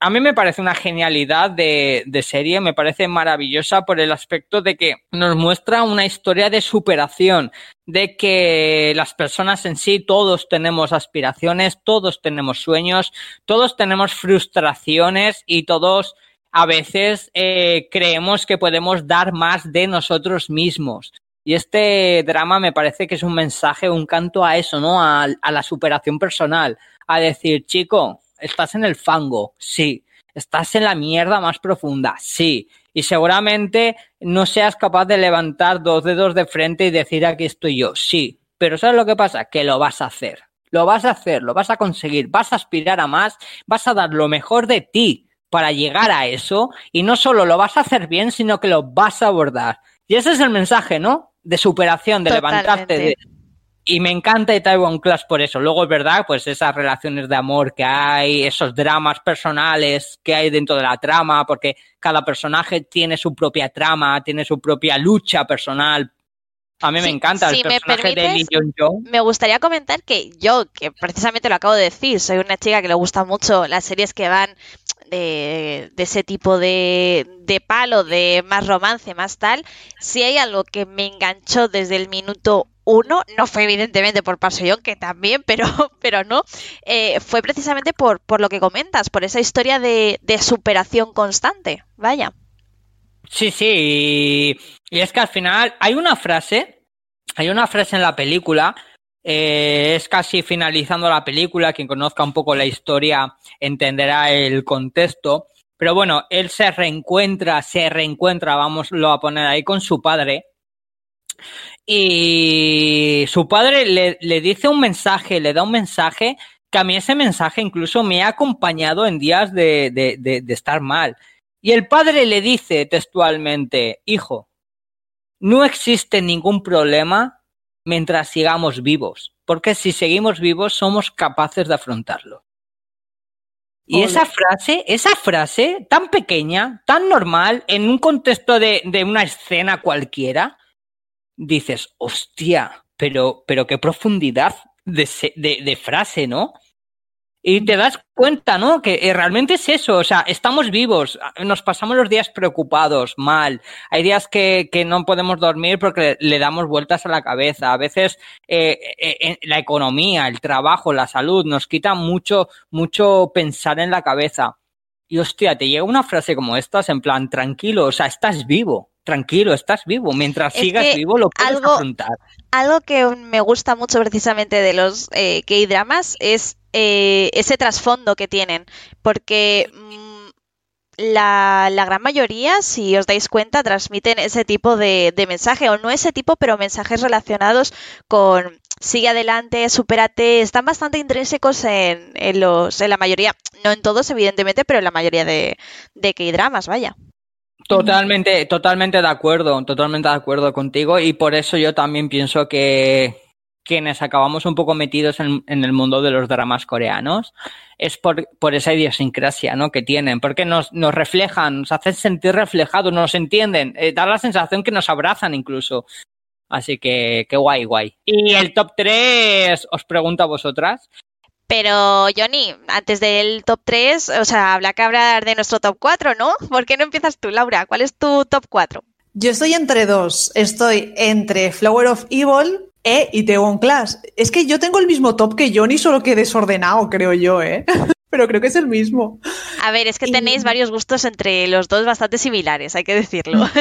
A mí me parece una genialidad de, serie, me parece maravillosa por el aspecto de que nos muestra una historia de superación, de que las personas en sí, todos tenemos aspiraciones, todos tenemos sueños, todos tenemos frustraciones y todos a veces eh, creemos que podemos dar más de nosotros mismos. Y este drama me parece que es un mensaje, un canto a eso, ¿no? A, a, la superación personal. A decir, chico, estás en el fango, sí. Estás en la mierda más profunda, sí. Y seguramente no seas capaz de levantar dos dedos de frente y decir aquí estoy yo, sí. Pero ¿sabes lo que pasa? Que lo vas a hacer. Lo vas a hacer, lo vas a conseguir, vas a aspirar a más, vas a dar lo mejor de ti para llegar a eso y no solo lo vas a hacer bien, sino que lo vas a abordar. Y ese es el mensaje, ¿no? De superación, de levantarte. De... Y me encanta Taiwan Class por eso. Luego es verdad, pues esas relaciones de amor que hay, esos dramas personales que hay dentro de la trama, porque cada personaje tiene su propia trama, tiene su propia lucha personal a mí me encanta si el personaje me permites, de Lee Jong. Me gustaría comentar que yo, que precisamente lo acabo de decir, soy una chica que le gusta mucho las series que van de, de ese tipo de, de, palo, de más romance, más tal. Si hay algo que me enganchó desde el minuto uno, no fue evidentemente por Pasoyón, que también, pero, pero no, eh, fue precisamente por, por lo que comentas, por esa historia de, superación constante. Vaya. Sí, sí, y, es que al final hay una frase, hay una frase en la película, eh, es casi finalizando la película, quien conozca un poco la historia entenderá el contexto, pero bueno, él se reencuentra, se reencuentra, vamos a poner ahí con su padre, y su padre le, le dice un mensaje, le da un mensaje que a mí ese mensaje incluso me ha acompañado en días de, de, de, de estar mal. Y el padre le dice textualmente, hijo, no existe ningún problema mientras sigamos vivos, porque si seguimos vivos somos capaces de afrontarlo. Y esa frase, esa frase tan pequeña, tan normal, en un contexto de, de una escena cualquiera, dices, hostia, pero, pero qué profundidad de, de, de frase, ¿no? Y te das cuenta, ¿no? Que eh, realmente es eso, o sea, estamos vivos, nos pasamos los días preocupados, mal, hay días que, que no podemos dormir porque le, damos vueltas a la cabeza, a veces eh, eh, la economía, el trabajo, la salud nos quita mucho, mucho pensar en la cabeza. Y hostia, te llega una frase como esta, en plan, tranquilo, o sea, estás vivo, tranquilo, estás vivo. Mientras es sigas vivo, lo puedes algo, afrontar. Algo que me gusta mucho precisamente de los eh, K-dramas es eh, ese trasfondo que tienen. Porque mmm, la, la, gran mayoría, si os dais cuenta, transmiten ese tipo de, de mensaje, o no ese tipo, pero mensajes relacionados con sigue adelante, supérate, están bastante intrínsecos en, en, los, en la mayoría, no en todos, evidentemente, pero en la mayoría de, de K-dramas, vaya. Totalmente, totalmente de acuerdo, totalmente de acuerdo contigo y por eso yo también pienso que quienes acabamos un poco metidos en, el mundo de los dramas coreanos es por, esa idiosincrasia ¿no? que tienen, porque nos, nos, reflejan, nos hacen sentir reflejados, nos entienden, eh, da la sensación que nos abrazan incluso. Así que, qué guay, guay. Y el top 3, os pregunto a vosotras. Pero, Johnny, antes del top 3, o sea, habla que hablar de nuestro top 4, ¿no? ¿Por qué no empiezas tú, Laura? ¿Cuál es tu top 4? Yo estoy entre dos. Estoy entre Flower of Evil e Itaewon Class. Es que yo tengo el mismo top que Johnny, solo que desordenado, creo yo, ¿eh? Pero creo que es el mismo. A ver, es que tenéis varios gustos entre los dos bastante similares, hay que decirlo.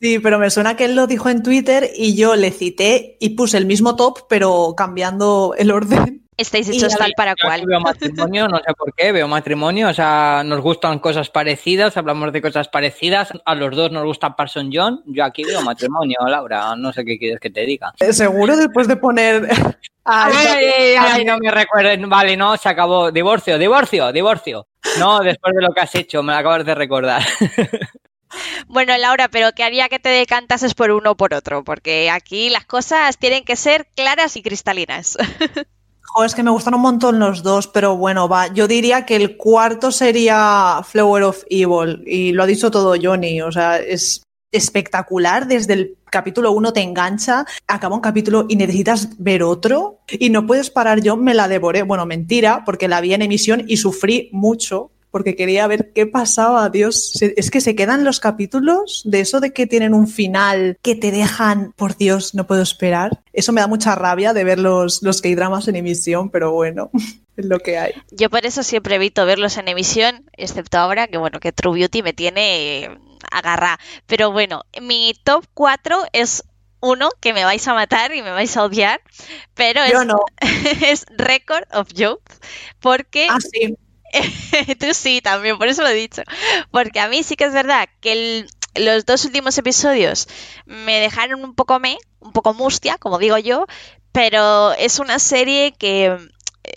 Sí, pero me suena que él lo dijo en Twitter y yo le cité y puse el mismo top, pero cambiando el orden. Estáis hechos tal para cual. Veo matrimonio, no sé por qué, veo matrimonio, o sea, nos gustan cosas parecidas, hablamos de cosas parecidas, a los dos nos gusta Parson John, yo aquí veo matrimonio, Laura, no sé qué quieres que te diga. Eh, Seguro después de poner... Ay, ay, no me recuerden, vale, no, se acabó, divorcio, divorcio, divorcio. No, después de lo que has hecho, me lo acabas de recordar. Bueno, Laura, pero ¿qué haría que te decantases por uno o por otro? Porque aquí las cosas tienen que ser claras y cristalinas. Es que me gustan un montón los dos, pero bueno, va. Yo diría que el cuarto sería Flower of Evil. Y lo ha dicho todo Johnny. O sea, es espectacular. Desde el capítulo uno te engancha, acaba un capítulo y necesitas ver otro. Y no puedes parar. Yo me la devoré. Bueno, mentira, porque la vi en emisión y sufrí mucho porque quería ver qué pasaba, Dios. Es que se quedan los capítulos de eso de que tienen un final que te dejan, por Dios, no puedo esperar. Eso me da mucha rabia de ver los, los K-dramas en emisión, pero bueno, es lo que hay. Yo por eso siempre evito verlos en emisión, excepto ahora que bueno, que True Beauty me tiene eh, agarrada. Pero bueno, mi top 4 es uno que me vais a matar y me vais a odiar, pero es, no. es Record of Youth, porque ah, sí. Tú sí, también, por eso lo he dicho. Porque a mí sí que es verdad que los dos últimos episodios me dejaron un poco me, un poco mustia, como digo yo, pero es una serie que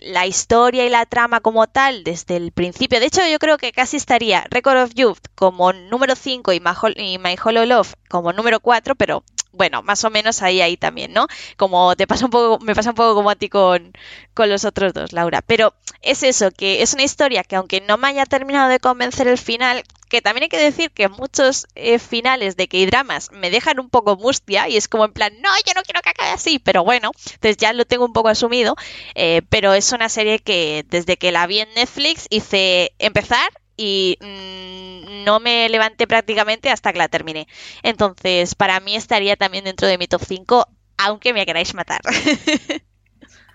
la historia y la trama como tal desde el principio. De hecho, yo creo que casi estaría Record of Youth como número 5 y My, Hollow Love como número 4, pero bueno, más o menos ahí, ahí también, ¿no? Como te pasa un poco, me pasa un poco como a ti con, con los otros dos, Laura. Pero es eso, que es una historia que aunque no me haya terminado de convencer el final, que también hay que decir que muchos eh, finales de K-dramas me dejan un poco mustia y es como en plan, no, yo no quiero que acabe así, pero bueno, entonces ya lo tengo un poco asumido, eh, pero es una serie que desde que la vi en Netflix hice empezar y mm, no me levanté prácticamente hasta que la terminé. Entonces, para mí estaría también dentro de mi top 5, aunque me queráis matar.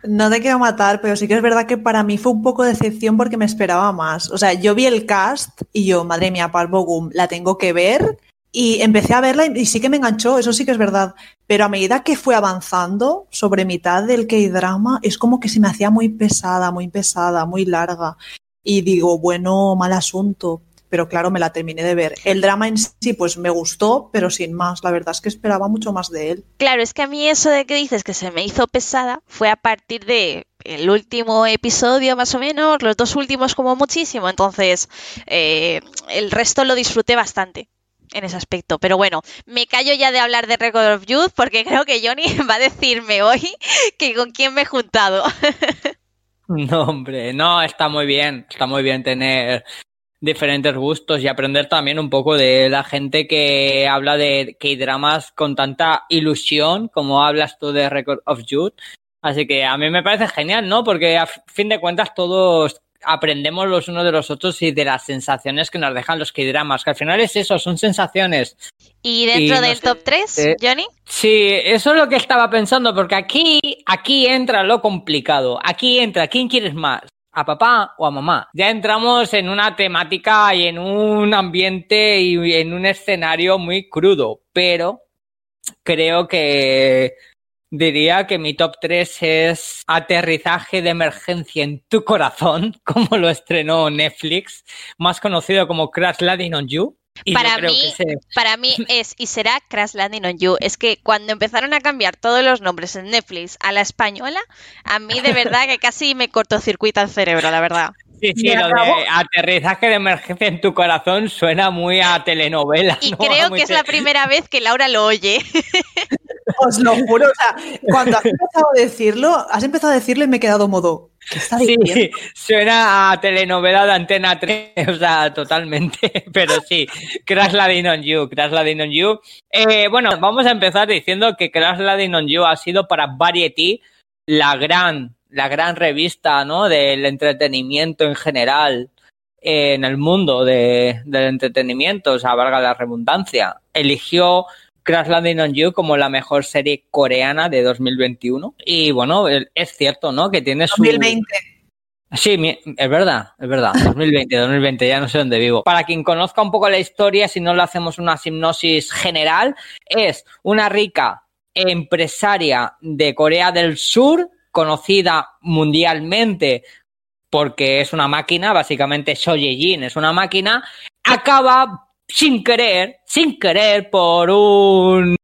No te quiero matar, pero sí que es verdad que para mí fue un poco de decepción porque me esperaba más. O sea, yo vi el cast y yo, madre mía, Palbogum, la tengo que ver. Y empecé a verla y sí que me enganchó, eso sí que es verdad. Pero a medida que fue avanzando, sobre mitad del K-drama, es como que se me hacía muy pesada, muy pesada, muy larga. Y digo, bueno, mal asunto pero claro, me la terminé de ver. El drama en sí, pues me gustó, pero sin más. La verdad es que esperaba mucho más de él. Claro, es que a mí eso de que dices que se me hizo pesada fue a partir de el último episodio más o menos, los dos últimos como muchísimo, entonces eh, el resto lo disfruté bastante en ese aspecto. Pero bueno, me callo ya de hablar de Record of Youth porque creo que Johnny va a decirme hoy que con quién me he juntado. No, hombre, no, está muy bien, está muy bien tener diferentes gustos y aprender también un poco de la gente que habla de K-dramas con tanta ilusión como hablas tú de Record of Youth. Así que a mí me parece genial, ¿no? Porque a fin de cuentas todos aprendemos los unos de los otros y de las sensaciones que nos dejan los K-dramas, que al final es eso, son sensaciones. ¿Y dentro del top 3, eh, Johnny? Sí, eso es lo que estaba pensando, porque aquí, aquí entra lo complicado. Aquí entra, ¿quién quieres más? a papá o a mamá. Ya entramos en una temática y en un ambiente y en un escenario muy crudo, pero creo que diría que mi top 3 es Aterrizaje de emergencia en tu corazón, como lo estrenó Netflix, más conocido como Crash Landing on You para mí, para mí es y será Crash Landing on You. Es que cuando empezaron a cambiar todos los nombres en Netflix a la española, a mí de verdad que casi me cortocircuita el cerebro, la verdad. Sí, sí, lo de aterrizaje de emergencia en tu corazón suena muy a telenovela. Y creo que es la primera vez que Laura lo oye. Os lo juro, o sea, cuando has empezado a decirlo, has empezado a decirlo y me he quedado modo. ¿Qué está diciendo? Sí, suena a telenovela de Antena 3, o sea, totalmente. Pero sí, Crash Landing on You, Crash Landing on You. Eh, bueno, vamos a empezar diciendo que Crash Landing on You ha sido para Variety la gran la gran revista, ¿no? Del entretenimiento en general en el mundo de, del entretenimiento, o sea, valga la redundancia, eligió Crash Landing on You como la mejor serie coreana de 2021. Y bueno, es cierto, ¿no? Que tiene su... 2020. Sí, es verdad, es verdad. 2020, 2020, ya no sé dónde vivo. Para quien conozca un poco la historia, si no le hacemos una hipnosis general, es una rica empresaria de Corea del Sur, conocida mundialmente porque es una máquina, básicamente Soyejin es una máquina, acaba sin querer, sin querer por un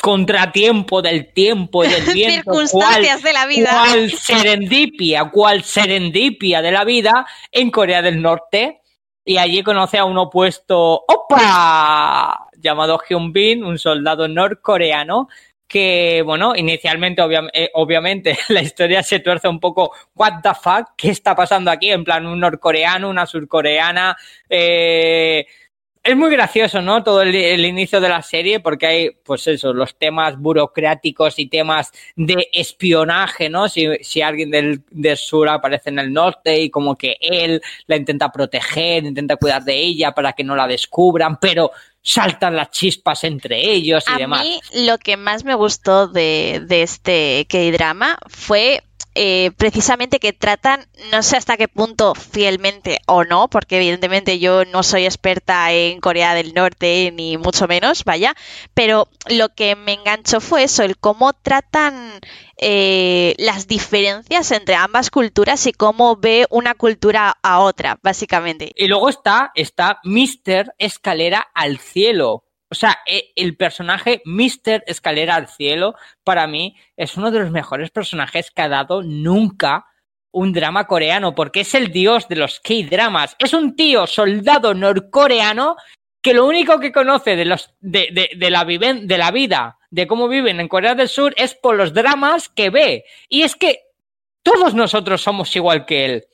contratiempo del tiempo y del viento, circunstancias de la vida, cual serendipia, cual serendipia de la vida en Corea del Norte y allí conoce a un opuesto, ¡opa! llamado Hyun Bin, un soldado norcoreano que, bueno, inicialmente, eh, obviamente, la historia se tuerce un poco, what the fuck, ¿qué está pasando aquí? En plan, un norcoreano, una surcoreana, eh, es muy gracioso, ¿no? Todo el, inicio de la serie, porque hay, pues eso, los temas burocráticos y temas de espionaje, ¿no? Si, si alguien del, del, sur aparece en el norte y como que él la intenta proteger, intenta cuidar de ella para que no la descubran, pero saltan las chispas entre ellos y demás. A mí lo que más me gustó de, de este K-drama fue eh, precisamente que tratan, no sé hasta qué punto fielmente o no, porque evidentemente yo no soy experta en Corea del Norte, ni mucho menos, vaya, pero lo que me enganchó fue eso, el cómo tratan eh, las diferencias entre ambas culturas y cómo ve una cultura a otra, básicamente. Y luego está, está Mister Escalera al Cielo o sea, e, el personaje Mr. Escalera al Cielo, para mí, es uno de los mejores personajes que ha dado nunca un drama coreano, porque es el dios de los K-dramas. Es un tío soldado norcoreano que lo único que conoce de, los, de, de, la viven, de la vida, de cómo viven en Corea del Sur, es por los dramas que ve. Y es que todos nosotros somos igual que él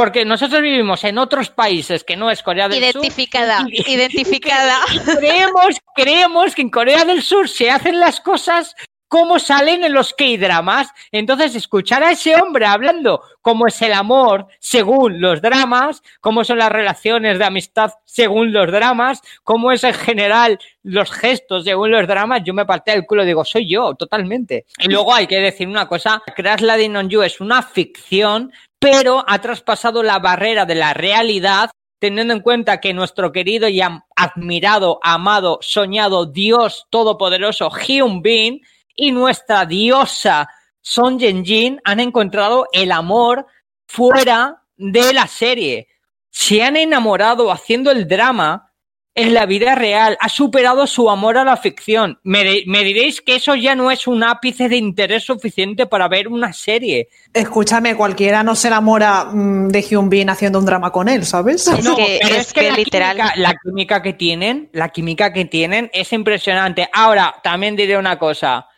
porque nosotros vivimos en otros países que no es Corea del Sur. Identificada, identificada. creemos, creemos que en Corea del Sur se hacen las cosas como salen en los K-dramas. Entonces, escuchar a ese hombre hablando cómo es el amor según los dramas, cómo son las relaciones de amistad según los dramas, cómo es en general los gestos según los dramas, yo me parté el culo y digo, soy yo, totalmente. Y luego hay que decir una cosa, Crash Landing on You es una ficción pero ha traspasado la barrera de la realidad teniendo en cuenta que nuestro querido y admirado, amado, soñado Dios todopoderoso Hyun Bin y nuestra diosa Son Jin han encontrado el amor fuera de la serie. Se han enamorado haciendo el drama en la vida real, ha superado su amor a la ficción. Me, diréis que eso ya no es un ápice de interés suficiente para ver una serie. Escúchame, cualquiera no se enamora mm, de Hyun Bin haciendo un drama con él, ¿sabes? No, es que, literal. la química que tienen, la química que tienen es impresionante. Ahora, también diré una cosa.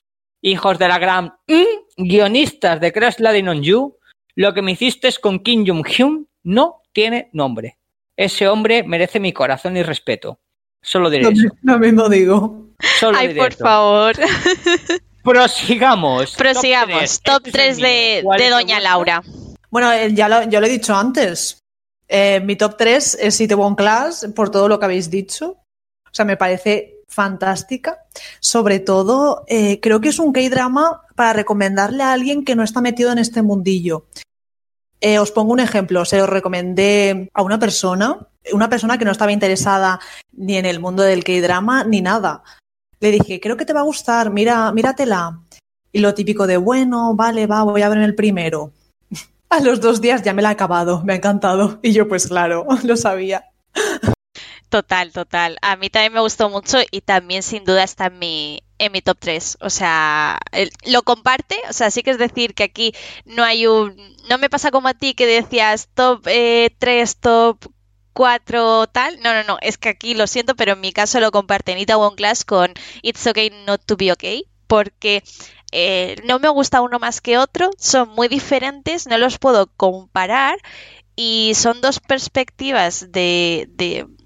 Hijos de la gran mm, guionistas de Crash Landing on You, lo que me hiciste con Kim Jong-hyun no tiene nombre. Ese hombre merece mi corazón y respeto. Solo diré eso. Lo mismo digo. Ay, por favor. Prosigamos. Prosigamos. Top 3, de, Doña Laura. Bueno, eh, ya lo, lo he dicho antes. Eh, mi top 3 es One Class, por todo lo que habéis dicho. O sea, me parece fantástica. Sobre todo, eh, creo que es un K-drama para recomendarle a alguien que no está metido en este mundillo. Eh, os pongo un ejemplo, se lo recomendé a una persona, una persona que no estaba interesada ni en el mundo del K-drama ni nada. Le dije, creo que te va a gustar, mira, míratela. Y lo típico de, bueno, vale, va, voy a ver en el primero. A los dos días ya me la he acabado, me ha encantado. Y yo, pues claro, lo sabía. Total, total. A mí también me gustó mucho y también sin duda está en mi, en mi top 3. O sea, lo comparte. O sea, sí que es decir que aquí no hay un... No me pasa como a ti que decías top 3, eh, top 4, tal. No, no, no. Es que aquí lo siento, pero en mi caso lo comparte Nita One Class con It's Okay Not to Be Okay. Porque eh, no me gusta uno más que otro. Son muy diferentes. No los puedo comparar. Y son dos perspectivas de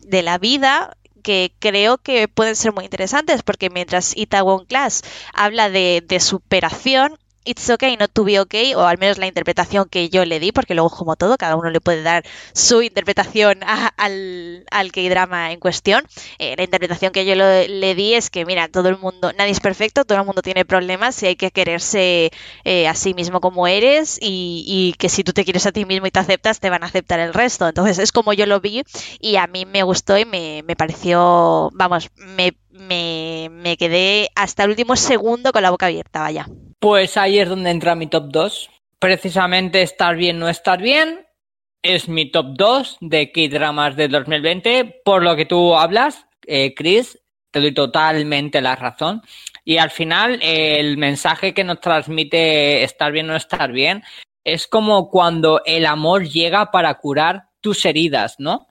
de la vida que creo que pueden ser muy interesantes porque mientras Itaewon Class habla de, de superación, It's Okay, Not to Be Okay, o al menos la interpretación que yo le di, porque luego, como todo, cada uno le puede dar su interpretación al, al K-drama en cuestión. Eh, la interpretación que yo le di es que, mira, todo el mundo, nadie es perfecto, todo el mundo tiene problemas y hay que quererse eh, a sí mismo como eres y, y, que si tú te quieres a ti mismo y te aceptas, te van a aceptar el resto. Entonces, es como yo lo vi y a mí me gustó y me, me pareció, vamos, me me, me, quedé hasta el último segundo con la boca abierta, vaya. Pues ahí es donde entra mi top 2. Precisamente estar bien, no estar bien. Es mi top 2 de K-Dramas de 2020. Por lo que tú hablas, eh, Chris, te doy totalmente la razón. Y al final, el mensaje que nos transmite estar bien, no estar bien, es como cuando el amor llega para curar tus heridas, ¿no?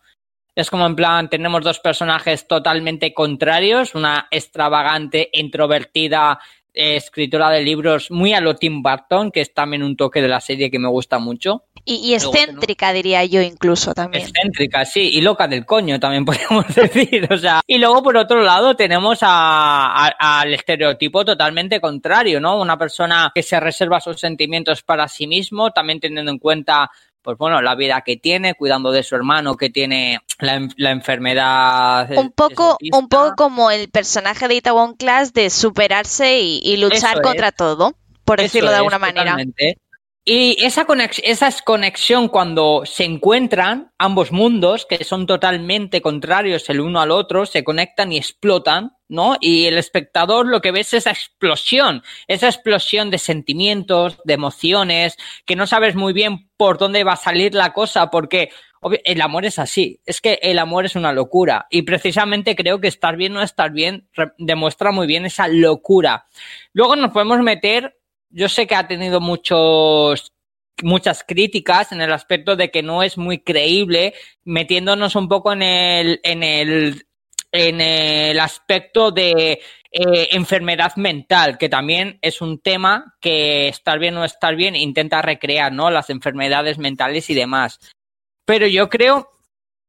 Es como en plan, tenemos dos personajes totalmente contrarios, una extravagante, introvertida, eh, escritora de libros muy a lo Tim Burton, que es también un toque de la serie que me gusta mucho. Y, excéntrica, diría yo, incluso también. Excéntrica, sí, y loca del coño, también podemos decir. O sea, y luego por otro lado tenemos al estereotipo totalmente contrario, ¿no? Una persona que se reserva sus sentimientos para sí mismo, también teniendo en cuenta pues bueno, la vida que tiene, cuidando de su hermano que tiene la, enfermedad. Un poco, un poco como el personaje de Itaewon Class de superarse y, luchar contra todo, por decirlo de alguna manera. Y esa, esa conexión cuando se encuentran ambos mundos, que son totalmente contrarios el uno al otro, se conectan y explotan, ¿no? Y el espectador lo que ve es esa explosión, esa explosión de sentimientos, de emociones, que no sabes muy bien por dónde va a salir la cosa, porque el amor es así, es que el amor es una locura. Y precisamente creo que estar bien o no estar bien demuestra muy bien esa locura. Luego nos podemos meter yo sé que ha tenido muchos muchas críticas en el aspecto de que no es muy creíble, metiéndonos un poco en el, en el, en el aspecto de eh, enfermedad mental, que también es un tema que estar bien o estar bien intenta recrear, ¿no? Las enfermedades mentales y demás. Pero yo creo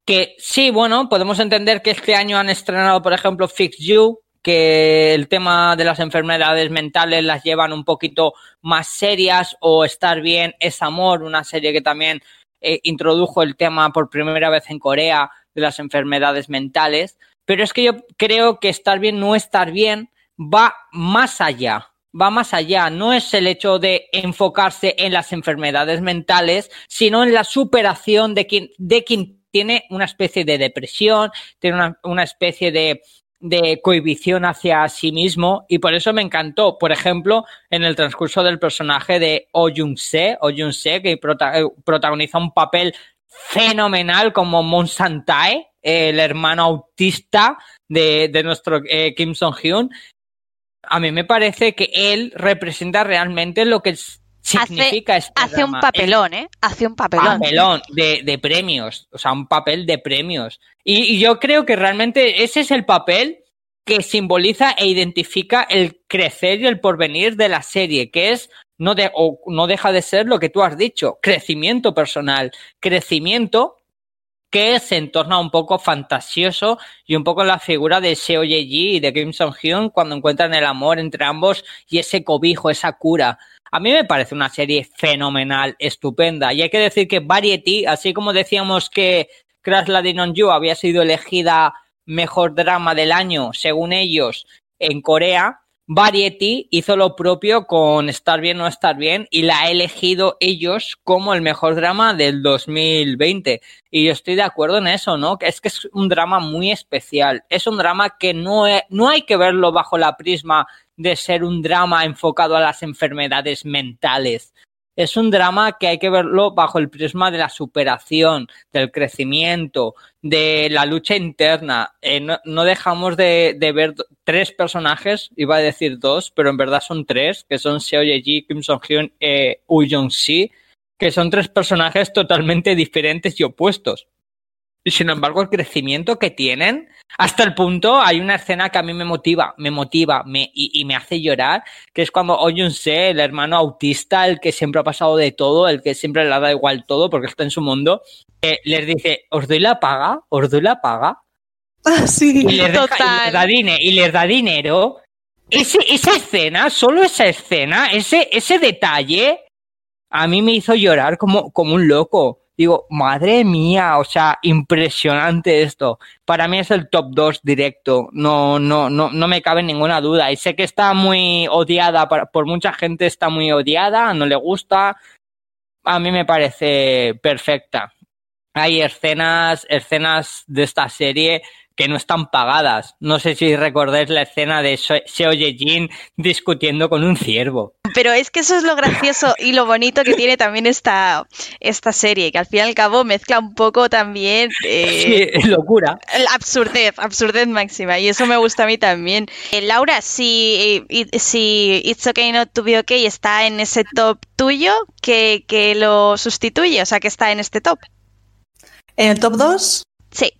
que sí, bueno, podemos entender que este año han estrenado, por ejemplo, Fix You, que el tema de las enfermedades mentales las llevan un poquito más serias o Estar bien es amor, una serie que también eh, introdujo el tema por primera vez en Corea de las enfermedades mentales. Pero es que yo creo que estar bien, no estar bien, va más allá, va más allá. No es el hecho de enfocarse en las enfermedades mentales, sino en la superación de quien, de quien tiene una especie de depresión, tiene una, especie de de cohibición hacia sí mismo y por eso me encantó, por ejemplo, en el transcurso del personaje de Oh Jung-se, Oh Jung-se que eh, protagoniza un papel fenomenal como Monsantae, el hermano autista de, de nuestro eh, Kim Song-hyun. A mí me parece que él representa realmente lo que significa hace, hace un papelón, ¿eh? Hace un papelón. Papelón de, de, premios, o sea, un papel de premios. Y, y, yo creo que realmente ese es el papel que simboliza e identifica el crecer y el porvenir de la serie, que es no, de, o no deja de ser lo que tú has dicho, crecimiento personal, crecimiento que se entorna un poco fantasioso y un poco la figura de Seo Ye-ji y de Kim Song-hyun cuando encuentran el amor entre ambos y ese cobijo, esa cura. A mí me parece una serie fenomenal, estupenda. Y hay que decir que Variety, así como decíamos que Crash Landing on You había sido elegida mejor drama del año, según ellos, en Corea, Variety hizo lo propio con Estar bien no estar bien y la ha elegido ellos como el mejor drama del 2020. Y yo estoy de acuerdo en eso, ¿no? Que es que es un drama muy especial. Es un drama que no, no hay que verlo bajo la prisma de ser un drama enfocado a las enfermedades mentales. Es un drama que hay que verlo bajo el prisma de la superación, del crecimiento, de la lucha interna. Eh, no, dejamos de, ver tres personajes, iba a decir dos, pero en verdad son tres, que son Seo Ye-ji, Kim Song-hyun eh, Woo Jong-si, que son tres personajes totalmente diferentes y opuestos. Y sin embargo, el crecimiento que tienen, hasta el punto, hay una escena que a mí me motiva, me motiva me, y, me hace llorar, que es cuando Oyunse, el hermano autista, el que siempre ha pasado de todo, el que siempre le da igual todo porque está en su mundo, eh, les dice, ¿os doy la paga? ¿Os doy la paga? Ah, sí, y les, total. y les, da, y les da dinero ese, esa escena, solo esa escena, ese, ese detalle, a mí me hizo llorar como, como un loco. Digo, madre mía, o sea, impresionante esto. Para mí es el top 2 directo, no, no, no, no me cabe ninguna duda. Y sé que está muy odiada, por mucha gente está muy odiada, no le gusta. A mí me parece perfecta. Hay escenas, escenas de esta serie que no están pagadas. No sé si recordáis la escena de Seo Ye-jin discutiendo con un ciervo. Pero es que eso es lo gracioso y lo bonito que tiene también esta, esta serie, que al fin y al cabo mezcla un poco también... Eh, sí, locura. Absurdez, absurdez máxima, y eso me gusta a mí también. Eh, Laura, si, eh, si It's Okay Not To Be Okay está en ese top tuyo, que, que lo sustituye, o sea, que está en este top. ¿En el top 2? Sí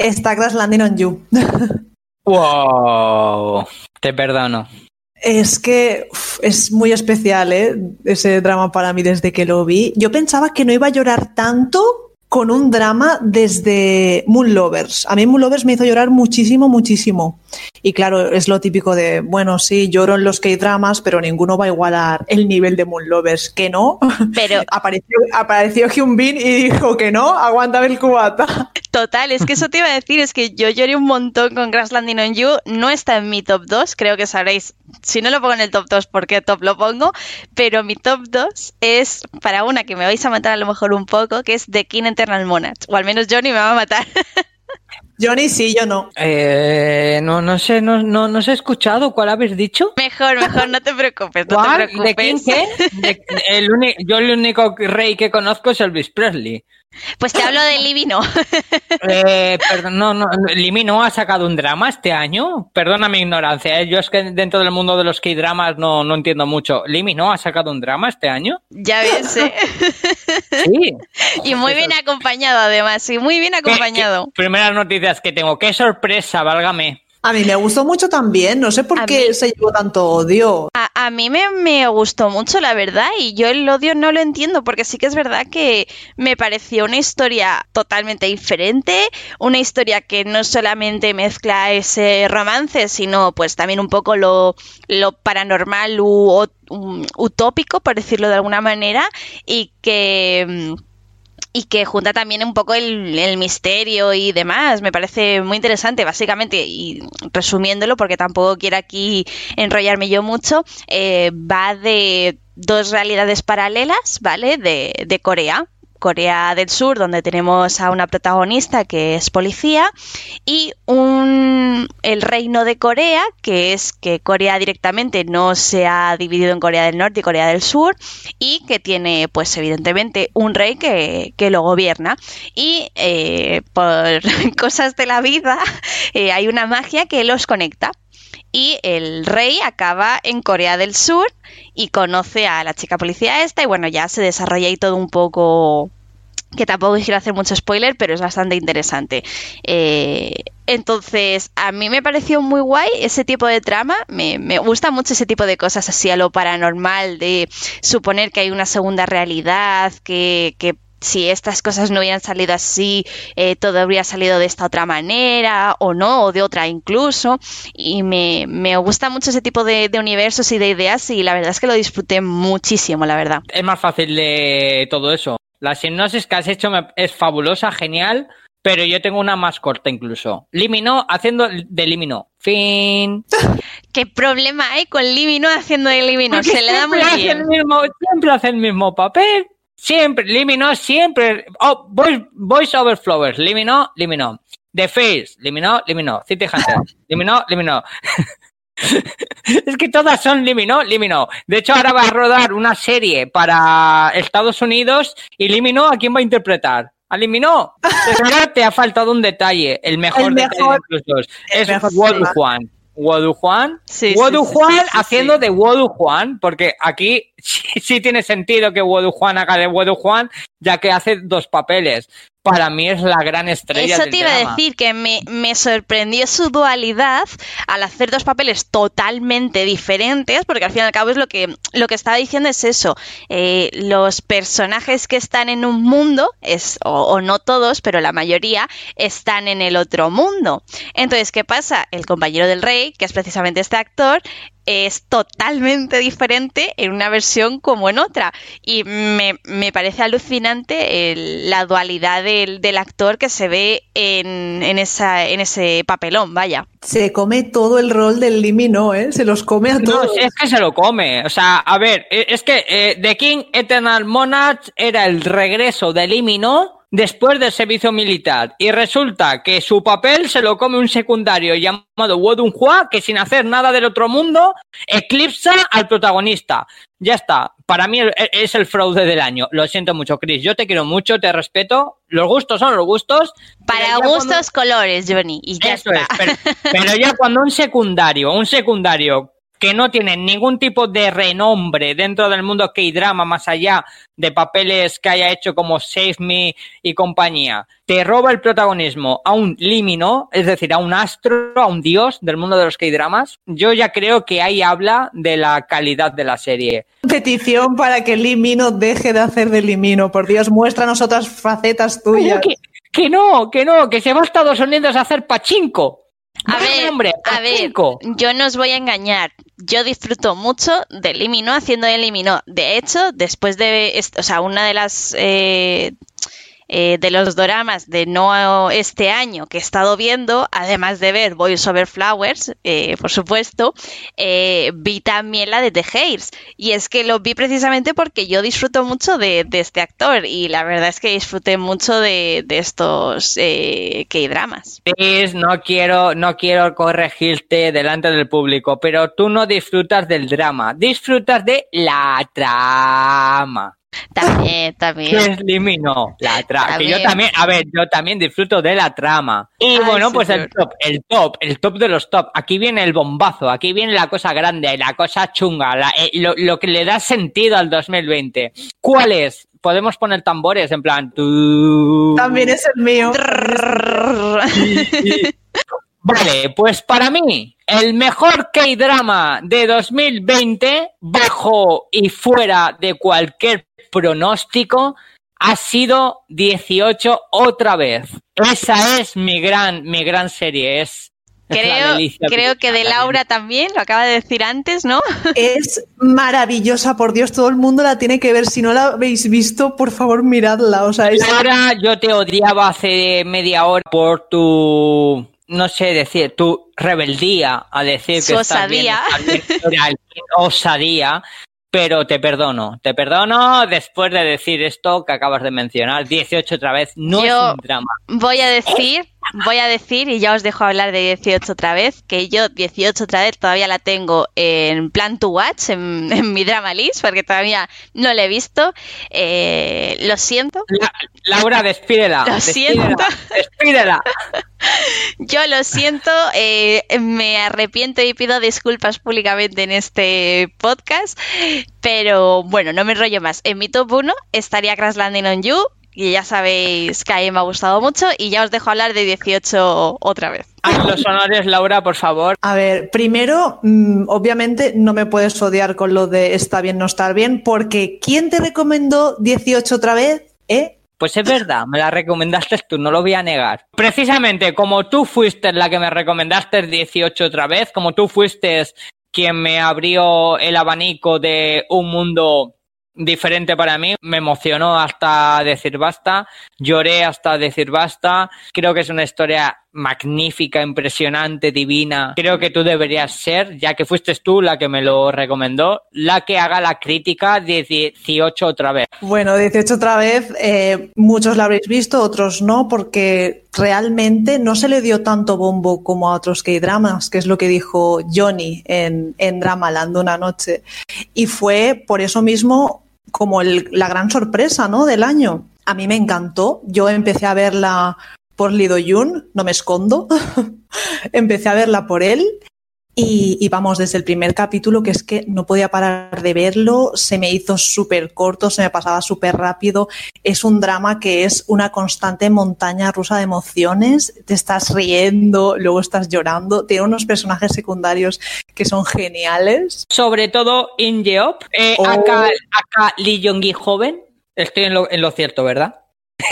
está Crash Landing on You. wow, te perdono. Es que es muy especial, ¿eh? Ese drama para mí desde que lo vi. Yo pensaba que no iba a llorar tanto con un drama desde Moon Lovers. A mí Moon Lovers me hizo llorar muchísimo, muchísimo. Y claro, es lo típico de, bueno, sí, lloro en los K-dramas, pero ninguno va a igualar el nivel de Moon Lovers. Que no. Pero apareció, apareció Hyun Bin y dijo que no, aguántame el cubata. Total, es que eso te iba a decir, es que yo lloré un montón con Crash Landing on You. No está en mi top 2, creo que sabréis. Si no lo pongo en el top 2, ¿por qué top lo pongo? Pero mi top 2 es para una que me vais a matar a lo mejor un poco, que es The King Eternal Monarch. O al menos Johnny me va a matar. Johnny sí, yo no. Eh, no, no sé, no, no, no he escuchado. ¿Cuál habéis dicho? Mejor, mejor, no te preocupes, no te preocupes. ¿De quién qué? el yo el único rey que conozco es Elvis Presley. Pues te hablo de Limino. Eh, perdón, no, no, Limino ha sacado un drama este año. Perdona mi ignorancia, ¿eh? yo es que dentro del mundo de los K-dramas no, no entiendo mucho. ¿Limino ha sacado un drama este año? Ya ves, ¿eh? Sí. Y muy bien acompañado, además, sí, muy bien acompañado. primeras noticias que tengo. ¡Qué sorpresa, válgame! A mí me gustó mucho también, no sé por qué se llevó tanto odio. A, mí me, gustó mucho, la verdad, y yo el odio no lo entiendo, porque sí que es verdad que me pareció una historia totalmente diferente, una historia que no solamente mezcla ese romance, sino pues también un poco lo, lo paranormal u, utópico, por decirlo de alguna manera, y que mm, y que junta también un poco el, misterio y demás. Me parece muy interesante, básicamente, y resumiéndolo, porque tampoco quiero aquí enrollarme yo mucho, eh, va de dos realidades paralelas, ¿vale? De, de Corea. Corea del Sur, donde tenemos a una protagonista que es policía, y un, el reino de Corea, que es que Corea directamente no se ha dividido en Corea del Norte y Corea del Sur, y que tiene, pues evidentemente, un rey que, lo gobierna. Y eh, por cosas de la vida, eh, hay una magia que los conecta y el rey acaba en Corea del Sur y conoce a la chica policía esta y bueno, ya se desarrolla ahí todo un poco que tampoco quiero hacer mucho spoiler, pero es bastante interesante. Eh, entonces, a mí me pareció muy guay ese tipo de trama. Me, me, gusta mucho ese tipo de cosas así a lo paranormal, de suponer que hay una segunda realidad, que, que si estas cosas no hubieran salido así, eh, todo habría salido de esta otra manera o no, o de otra incluso. Y me, me gusta mucho ese tipo de, universos y de ideas y la verdad es que lo disfruté muchísimo, la verdad. Es más fácil de todo eso. La hipnosis que has hecho es fabulosa, genial, pero yo tengo una más corta incluso. Limino haciendo de Limino. Fin. ¿Qué problema hay con Limino haciendo de Limino? Se le da muy bien. siempre hace el mismo papel. Siempre, Limino, siempre. Oh, voice, voice over flowers. Limino, Limino. The Face, Limino, Limino. City Hunter, Limino, Limino. es que todas son Limino, Limino. De hecho, ahora va a rodar una serie para Estados Unidos y Limino, ¿a quién va a interpretar? ¿A Limino? te ha faltado un detalle. El mejor, el mejor de Es Wodu Juan. Wodu Juan. Wodu Juan haciendo de Wodu Juan, porque aquí sí, sí tiene sentido que Wodu Juan haga de Wodu Juan, ya que hace dos papeles para mí es la gran estrella. Eso te iba a decir, que me, me, sorprendió su dualidad al hacer dos papeles totalmente diferentes, porque al fin y al cabo es lo que, lo que estaba diciendo es eso. Eh, los personajes que están en un mundo, es, o, o, no todos, pero la mayoría, están en el otro mundo. Entonces, ¿qué pasa? El compañero del rey, que es precisamente este actor, es totalmente diferente en una versión como en otra. Y me, me parece alucinante el, la dualidad del, del, actor que se ve en, en, esa, en ese papelón, vaya. Se come todo el rol del Limino, ¿eh? Se los come a todos. No, es que se lo come. O sea, a ver, es que eh, The King Eternal Monarch era el regreso del Limino después del servicio militar y resulta que su papel se lo come un secundario llamado Wodun Hua que sin hacer nada del otro mundo eclipsa al protagonista. Ya está, para mí es el fraude del año. Lo siento mucho, Chris. Yo te quiero mucho, te respeto. Los gustos son los gustos. Para gustos, cuando... colores, Johnny. Y ya Eso está. Es, pero, pero ya cuando un secundario, un secundario que no tienen ningún tipo de renombre dentro del mundo K-drama más allá de papeles que haya hecho como Save Me y compañía, te roba el protagonismo a un límino, es decir, a un astro, a un dios del mundo de los K-dramas, yo ya creo que ahí habla de la calidad de la serie. Petición para que Limino deje de hacer de Limino, por Dios, muéstranos otras facetas tuyas. Que, que no, que no, que se va a Estados Unidos a hacer pachinko. A ver, hombre, a ver, yo no os voy a engañar. Yo disfruto mucho de Limino haciendo de Limino. De hecho, después de, o sea, una de las eh, eh, de los doramas de no este año que he estado viendo, además de ver Boys Over Flowers, eh, por supuesto, eh, vi también la de The Hairs. Y es que lo vi precisamente porque yo disfruto mucho de, este actor y la verdad es que disfruté mucho de, de estos eh, K-dramas. No quiero, no quiero corregirte delante del público, pero tú no disfrutas del drama, disfrutas de la trama. También, también. Es limino la trama. Que yo también, a ver, yo también disfruto de la trama. Y Ay, bueno, pues señor. el top, el top, el top de los top. Aquí viene el bombazo, aquí viene la cosa grande, la cosa chunga, la, eh, lo, lo, que le da sentido al 2020. ¿Cuál es? Podemos poner tambores en plan. Tú... También es el mío. Vale, pues para mí, el mejor K-drama de 2020, bajo y fuera de cualquier pronóstico, ha sido 18 otra vez. Esa es mi gran, mi gran serie. Es, Creo, creo que de Laura también, lo acaba de decir antes, ¿no? Es maravillosa, por Dios, todo el mundo la tiene que ver. Si no la habéis visto, por favor, miradla. O sea, es... Laura, yo te odiaba hace media hora por tu no sé decir, tu rebeldía a decir Su que osadía. bien, osadía, pero te perdono, te perdono después de decir esto que acabas de mencionar, 18 otra vez, no Yo es un drama. Voy a decir, voy a decir, y ya os dejo hablar de 18 otra vez, que yo 18 otra vez todavía la tengo en plan to watch, en, en mi drama list, porque todavía no la he visto. Eh, lo siento. La, Laura, despídela. Lo despídela, siento. Despídela. Yo lo siento, eh, me arrepiento y pido disculpas públicamente en este podcast, pero bueno, no me enrollo más. En mi top 1 estaría Crash Landing on You, y ya sabéis que a mí me ha gustado mucho, y ya os dejo hablar de 18 otra vez. Haz los honores, Laura, por favor. A ver, primero, mmm, obviamente no me puedes odiar con lo de está bien, no estar bien, porque ¿quién te recomendó 18 otra vez? ¿Eh? Pues es verdad, me la recomendaste tú, no lo voy a negar. Precisamente como tú fuiste la que me recomendaste 18 otra vez, como tú fuiste quien me abrió el abanico de un mundo diferente para mí, me emocionó hasta decir basta, lloré hasta decir basta, creo que es una historia magnífica, impresionante, divina, creo que tú deberías ser, ya que fuiste tú la que me lo recomendó, la que haga la crítica de 18 otra vez. Bueno, 18 otra vez, eh, muchos la habréis visto, otros no, porque realmente no se le dio tanto bombo como a otros K-dramas, que es lo que dijo Johnny en, en Dramaland una noche. Y fue por eso mismo como el, la gran sorpresa ¿no? del año. A mí me encantó. Yo empecé a verla por Lido Yun, no me escondo. empecé a verla por él Y, vamos, desde el primer capítulo, que es que no podía parar de verlo, se me hizo súper corto, se me pasaba súper rápido. Es un drama que es una constante montaña rusa de emociones. Te estás riendo, luego estás llorando. Tiene unos personajes secundarios que son geniales. Sobre todo In eh, oh. acá, Lee Jong-gi joven. Estoy en lo, en lo cierto, ¿verdad?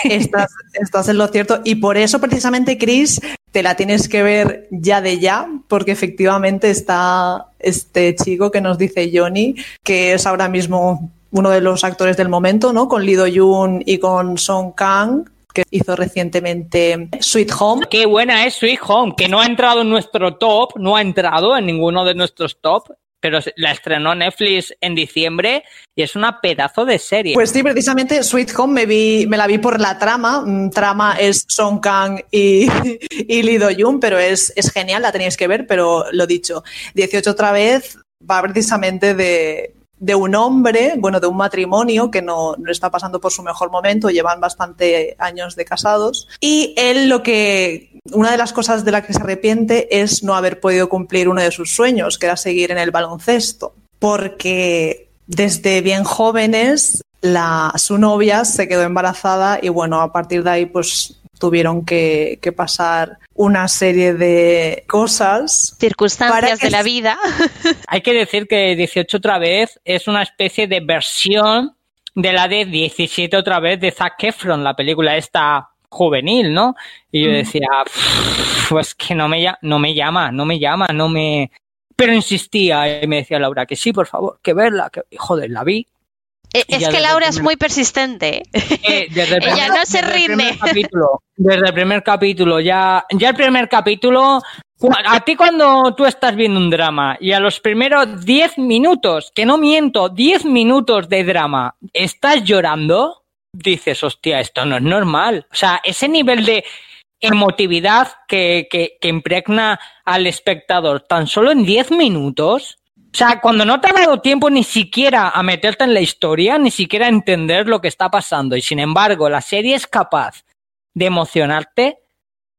Estás, estás, en lo cierto. Y por eso, precisamente, Chris, te la tienes que ver ya de ya, porque efectivamente está este chico que nos dice Johnny, que es ahora mismo uno de los actores del momento, ¿no? Con Lido Yun y con Song Kang que hizo recientemente Sweet Home. Qué buena es Sweet Home, que no ha entrado en nuestro top, no ha entrado en ninguno de nuestros top pero la estrenó Netflix en diciembre y es una pedazo de serie. Pues sí, precisamente Sweet Home me, vi, me la vi por la trama. Mm, trama es Song Kang y, y Lee Do Jung, pero es, es genial, la tenéis que ver, pero lo dicho, 18 otra vez va precisamente de, de un hombre, bueno, de un matrimonio que no, no, está pasando por su mejor momento, llevan bastante años de casados. Y él lo que, una de las cosas de las que se arrepiente es no haber podido cumplir uno de sus sueños, que era seguir en el baloncesto. Porque desde bien jóvenes, la, su novia se quedó embarazada y bueno, a partir de ahí pues tuvieron que, pasar una serie de cosas. Circunstancias de la vida. Hay que decir que 18 otra vez es una especie de versión de la de 17 otra vez de Zac Efron, la película esta juvenil, ¿no? Y yo decía, pues que no me, no me llama, no me llama, no me... Pero insistía y me decía Laura que sí, por favor, que verla, que joder, la vi, eh, es que Laura es muy persistente. Eh, Ella no se rinde. desde el primer capítulo, ya, ya el primer capítulo. A ti cuando tú estás viendo un drama y a los primeros 10 minutos, que no miento, 10 minutos de drama, estás llorando, dices, hostia, esto no es normal. O sea, ese nivel de emotividad que, que, que impregna al espectador tan solo en 10 minutos, o sea, cuando no te ha dado tiempo ni siquiera a meterte en la historia, ni siquiera a entender lo que está pasando, y sin embargo la serie es capaz de emocionarte,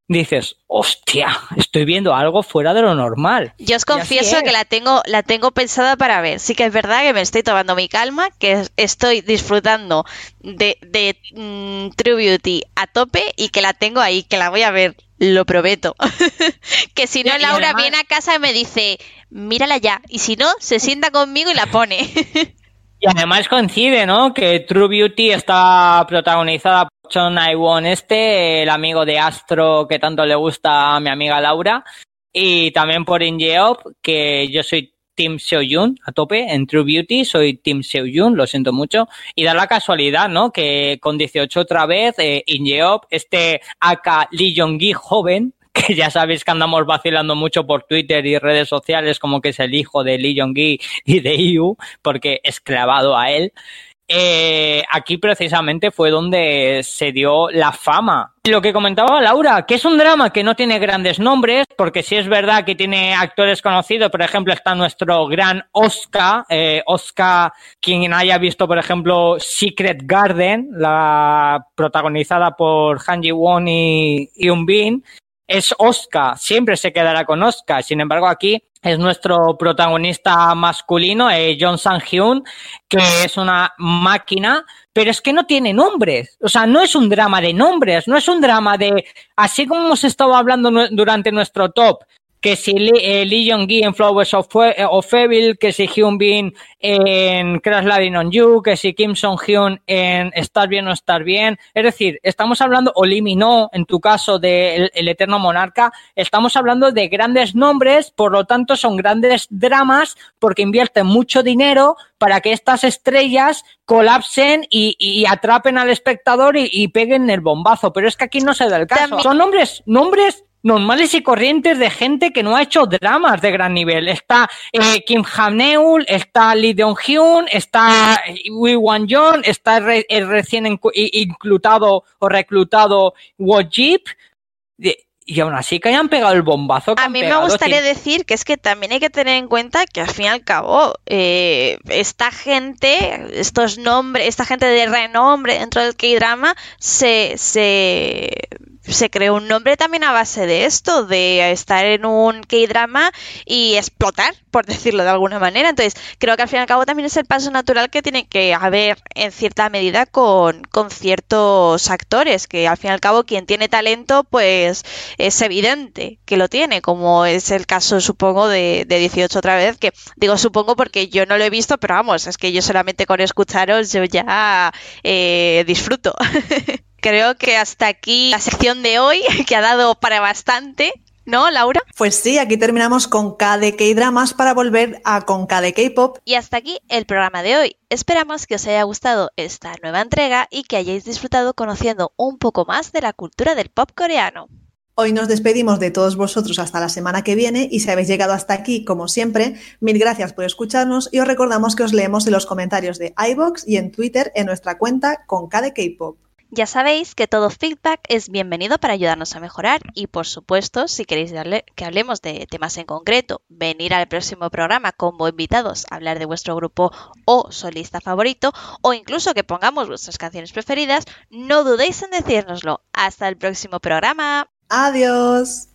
dices, hostia, estoy viendo algo fuera de lo normal. Yo os confieso que la tengo, la tengo pensada para ver. Sí que es verdad que me estoy tomando mi calma, que estoy disfrutando de, de mm, True Beauty a tope y que la tengo ahí, que la voy a ver, lo prometo. que si no, Laura viene a casa y me dice, mírala ya. Y si no, se sienta conmigo y la pone. y además coincide, ¿no? Que True Beauty está protagonizada por John Iwon este, el amigo de Astro que tanto le gusta a mi amiga Laura. Y también por Ingeop, que yo soy Team Seoyun a tope en True Beauty, soy Team Seoyun, lo siento mucho. Y da la casualidad, ¿no? Que con 18 otra vez, eh, este Aka Lee Jong-gi joven, que ya sabéis que andamos vacilando mucho por Twitter y redes sociales como que es el hijo de Lee Jong-gi y de IU, porque es clavado a él. Eh, aquí precisamente fue donde se dio la fama. Lo que comentaba Laura, que es un drama que no tiene grandes nombres, porque si es verdad que tiene actores conocidos, por ejemplo, está nuestro gran Oscar, eh, Oscar, quien haya visto, por ejemplo, Secret Garden, la protagonizada por Han Ji-won y Yoon Bin, es Oscar, siempre se quedará con Oscar. Sin embargo, aquí es nuestro protagonista masculino, eh, John Sang-hyun, que es una máquina, pero es que no tiene nombres. O sea, no es un drama de nombres, no es un drama de, así como hemos estado hablando durante nuestro top, que si eh, Lee, Jong-gi en Flowers of, eh, of, Evil, que si Hyun Bin en Crash Landing on You, que si Kim Song Hyun en Estar bien o estar bien. Es decir, estamos hablando, o Lee Minho, en tu caso, de el, Eterno Monarca, estamos hablando de grandes nombres, por lo tanto son grandes dramas porque invierten mucho dinero para que estas estrellas colapsen y, y atrapen al espectador y, y, peguen el bombazo. Pero es que aquí no se da el caso. Son nombres, nombres normales y corrientes de gente que no ha hecho dramas de gran nivel. Está eh, Kim Hamneul, está Lee Dong Hyun, está Wee Wan Jong, está el, recién inclutado o reclutado Wojip. Y aún así que hayan pegado el bombazo. a mí me gustaría decir que es que también hay que tener en cuenta que al fin y al cabo eh, esta gente, estos nombres, esta gente de renombre dentro del K-drama se, se se creó un nombre también a base de esto, de estar en un K-drama y explotar, por decirlo de alguna manera. Entonces, creo que al fin y al cabo también es el paso natural que tiene que haber en cierta medida con, con ciertos actores, que al fin y al cabo quien tiene talento, pues es evidente que lo tiene, como es el caso, supongo, de, de 18 otra vez, que digo supongo porque yo no lo he visto, pero vamos, es que yo solamente con escucharos yo ya eh, disfruto. Creo que hasta aquí la sección de hoy, que ha dado para bastante. ¿No, Laura? Pues sí, aquí terminamos con KDK Dramas para volver a con KDK Pop. Y hasta aquí el programa de hoy. Esperamos que os haya gustado esta nueva entrega y que hayáis disfrutado conociendo un poco más de la cultura del pop coreano. Hoy nos despedimos de todos vosotros hasta la semana que viene y si habéis llegado hasta aquí, como siempre, mil gracias por escucharnos y os recordamos que os leemos en los comentarios de iBox y en Twitter en nuestra cuenta con KDK Pop. Ya sabéis que todo feedback es bienvenido para ayudarnos a mejorar y por supuesto si queréis que hablemos de temas en concreto, venir al próximo programa como invitados a hablar de vuestro grupo o solista favorito o incluso que pongamos vuestras canciones preferidas, no dudéis en decírnoslo. Hasta el próximo programa. Adiós.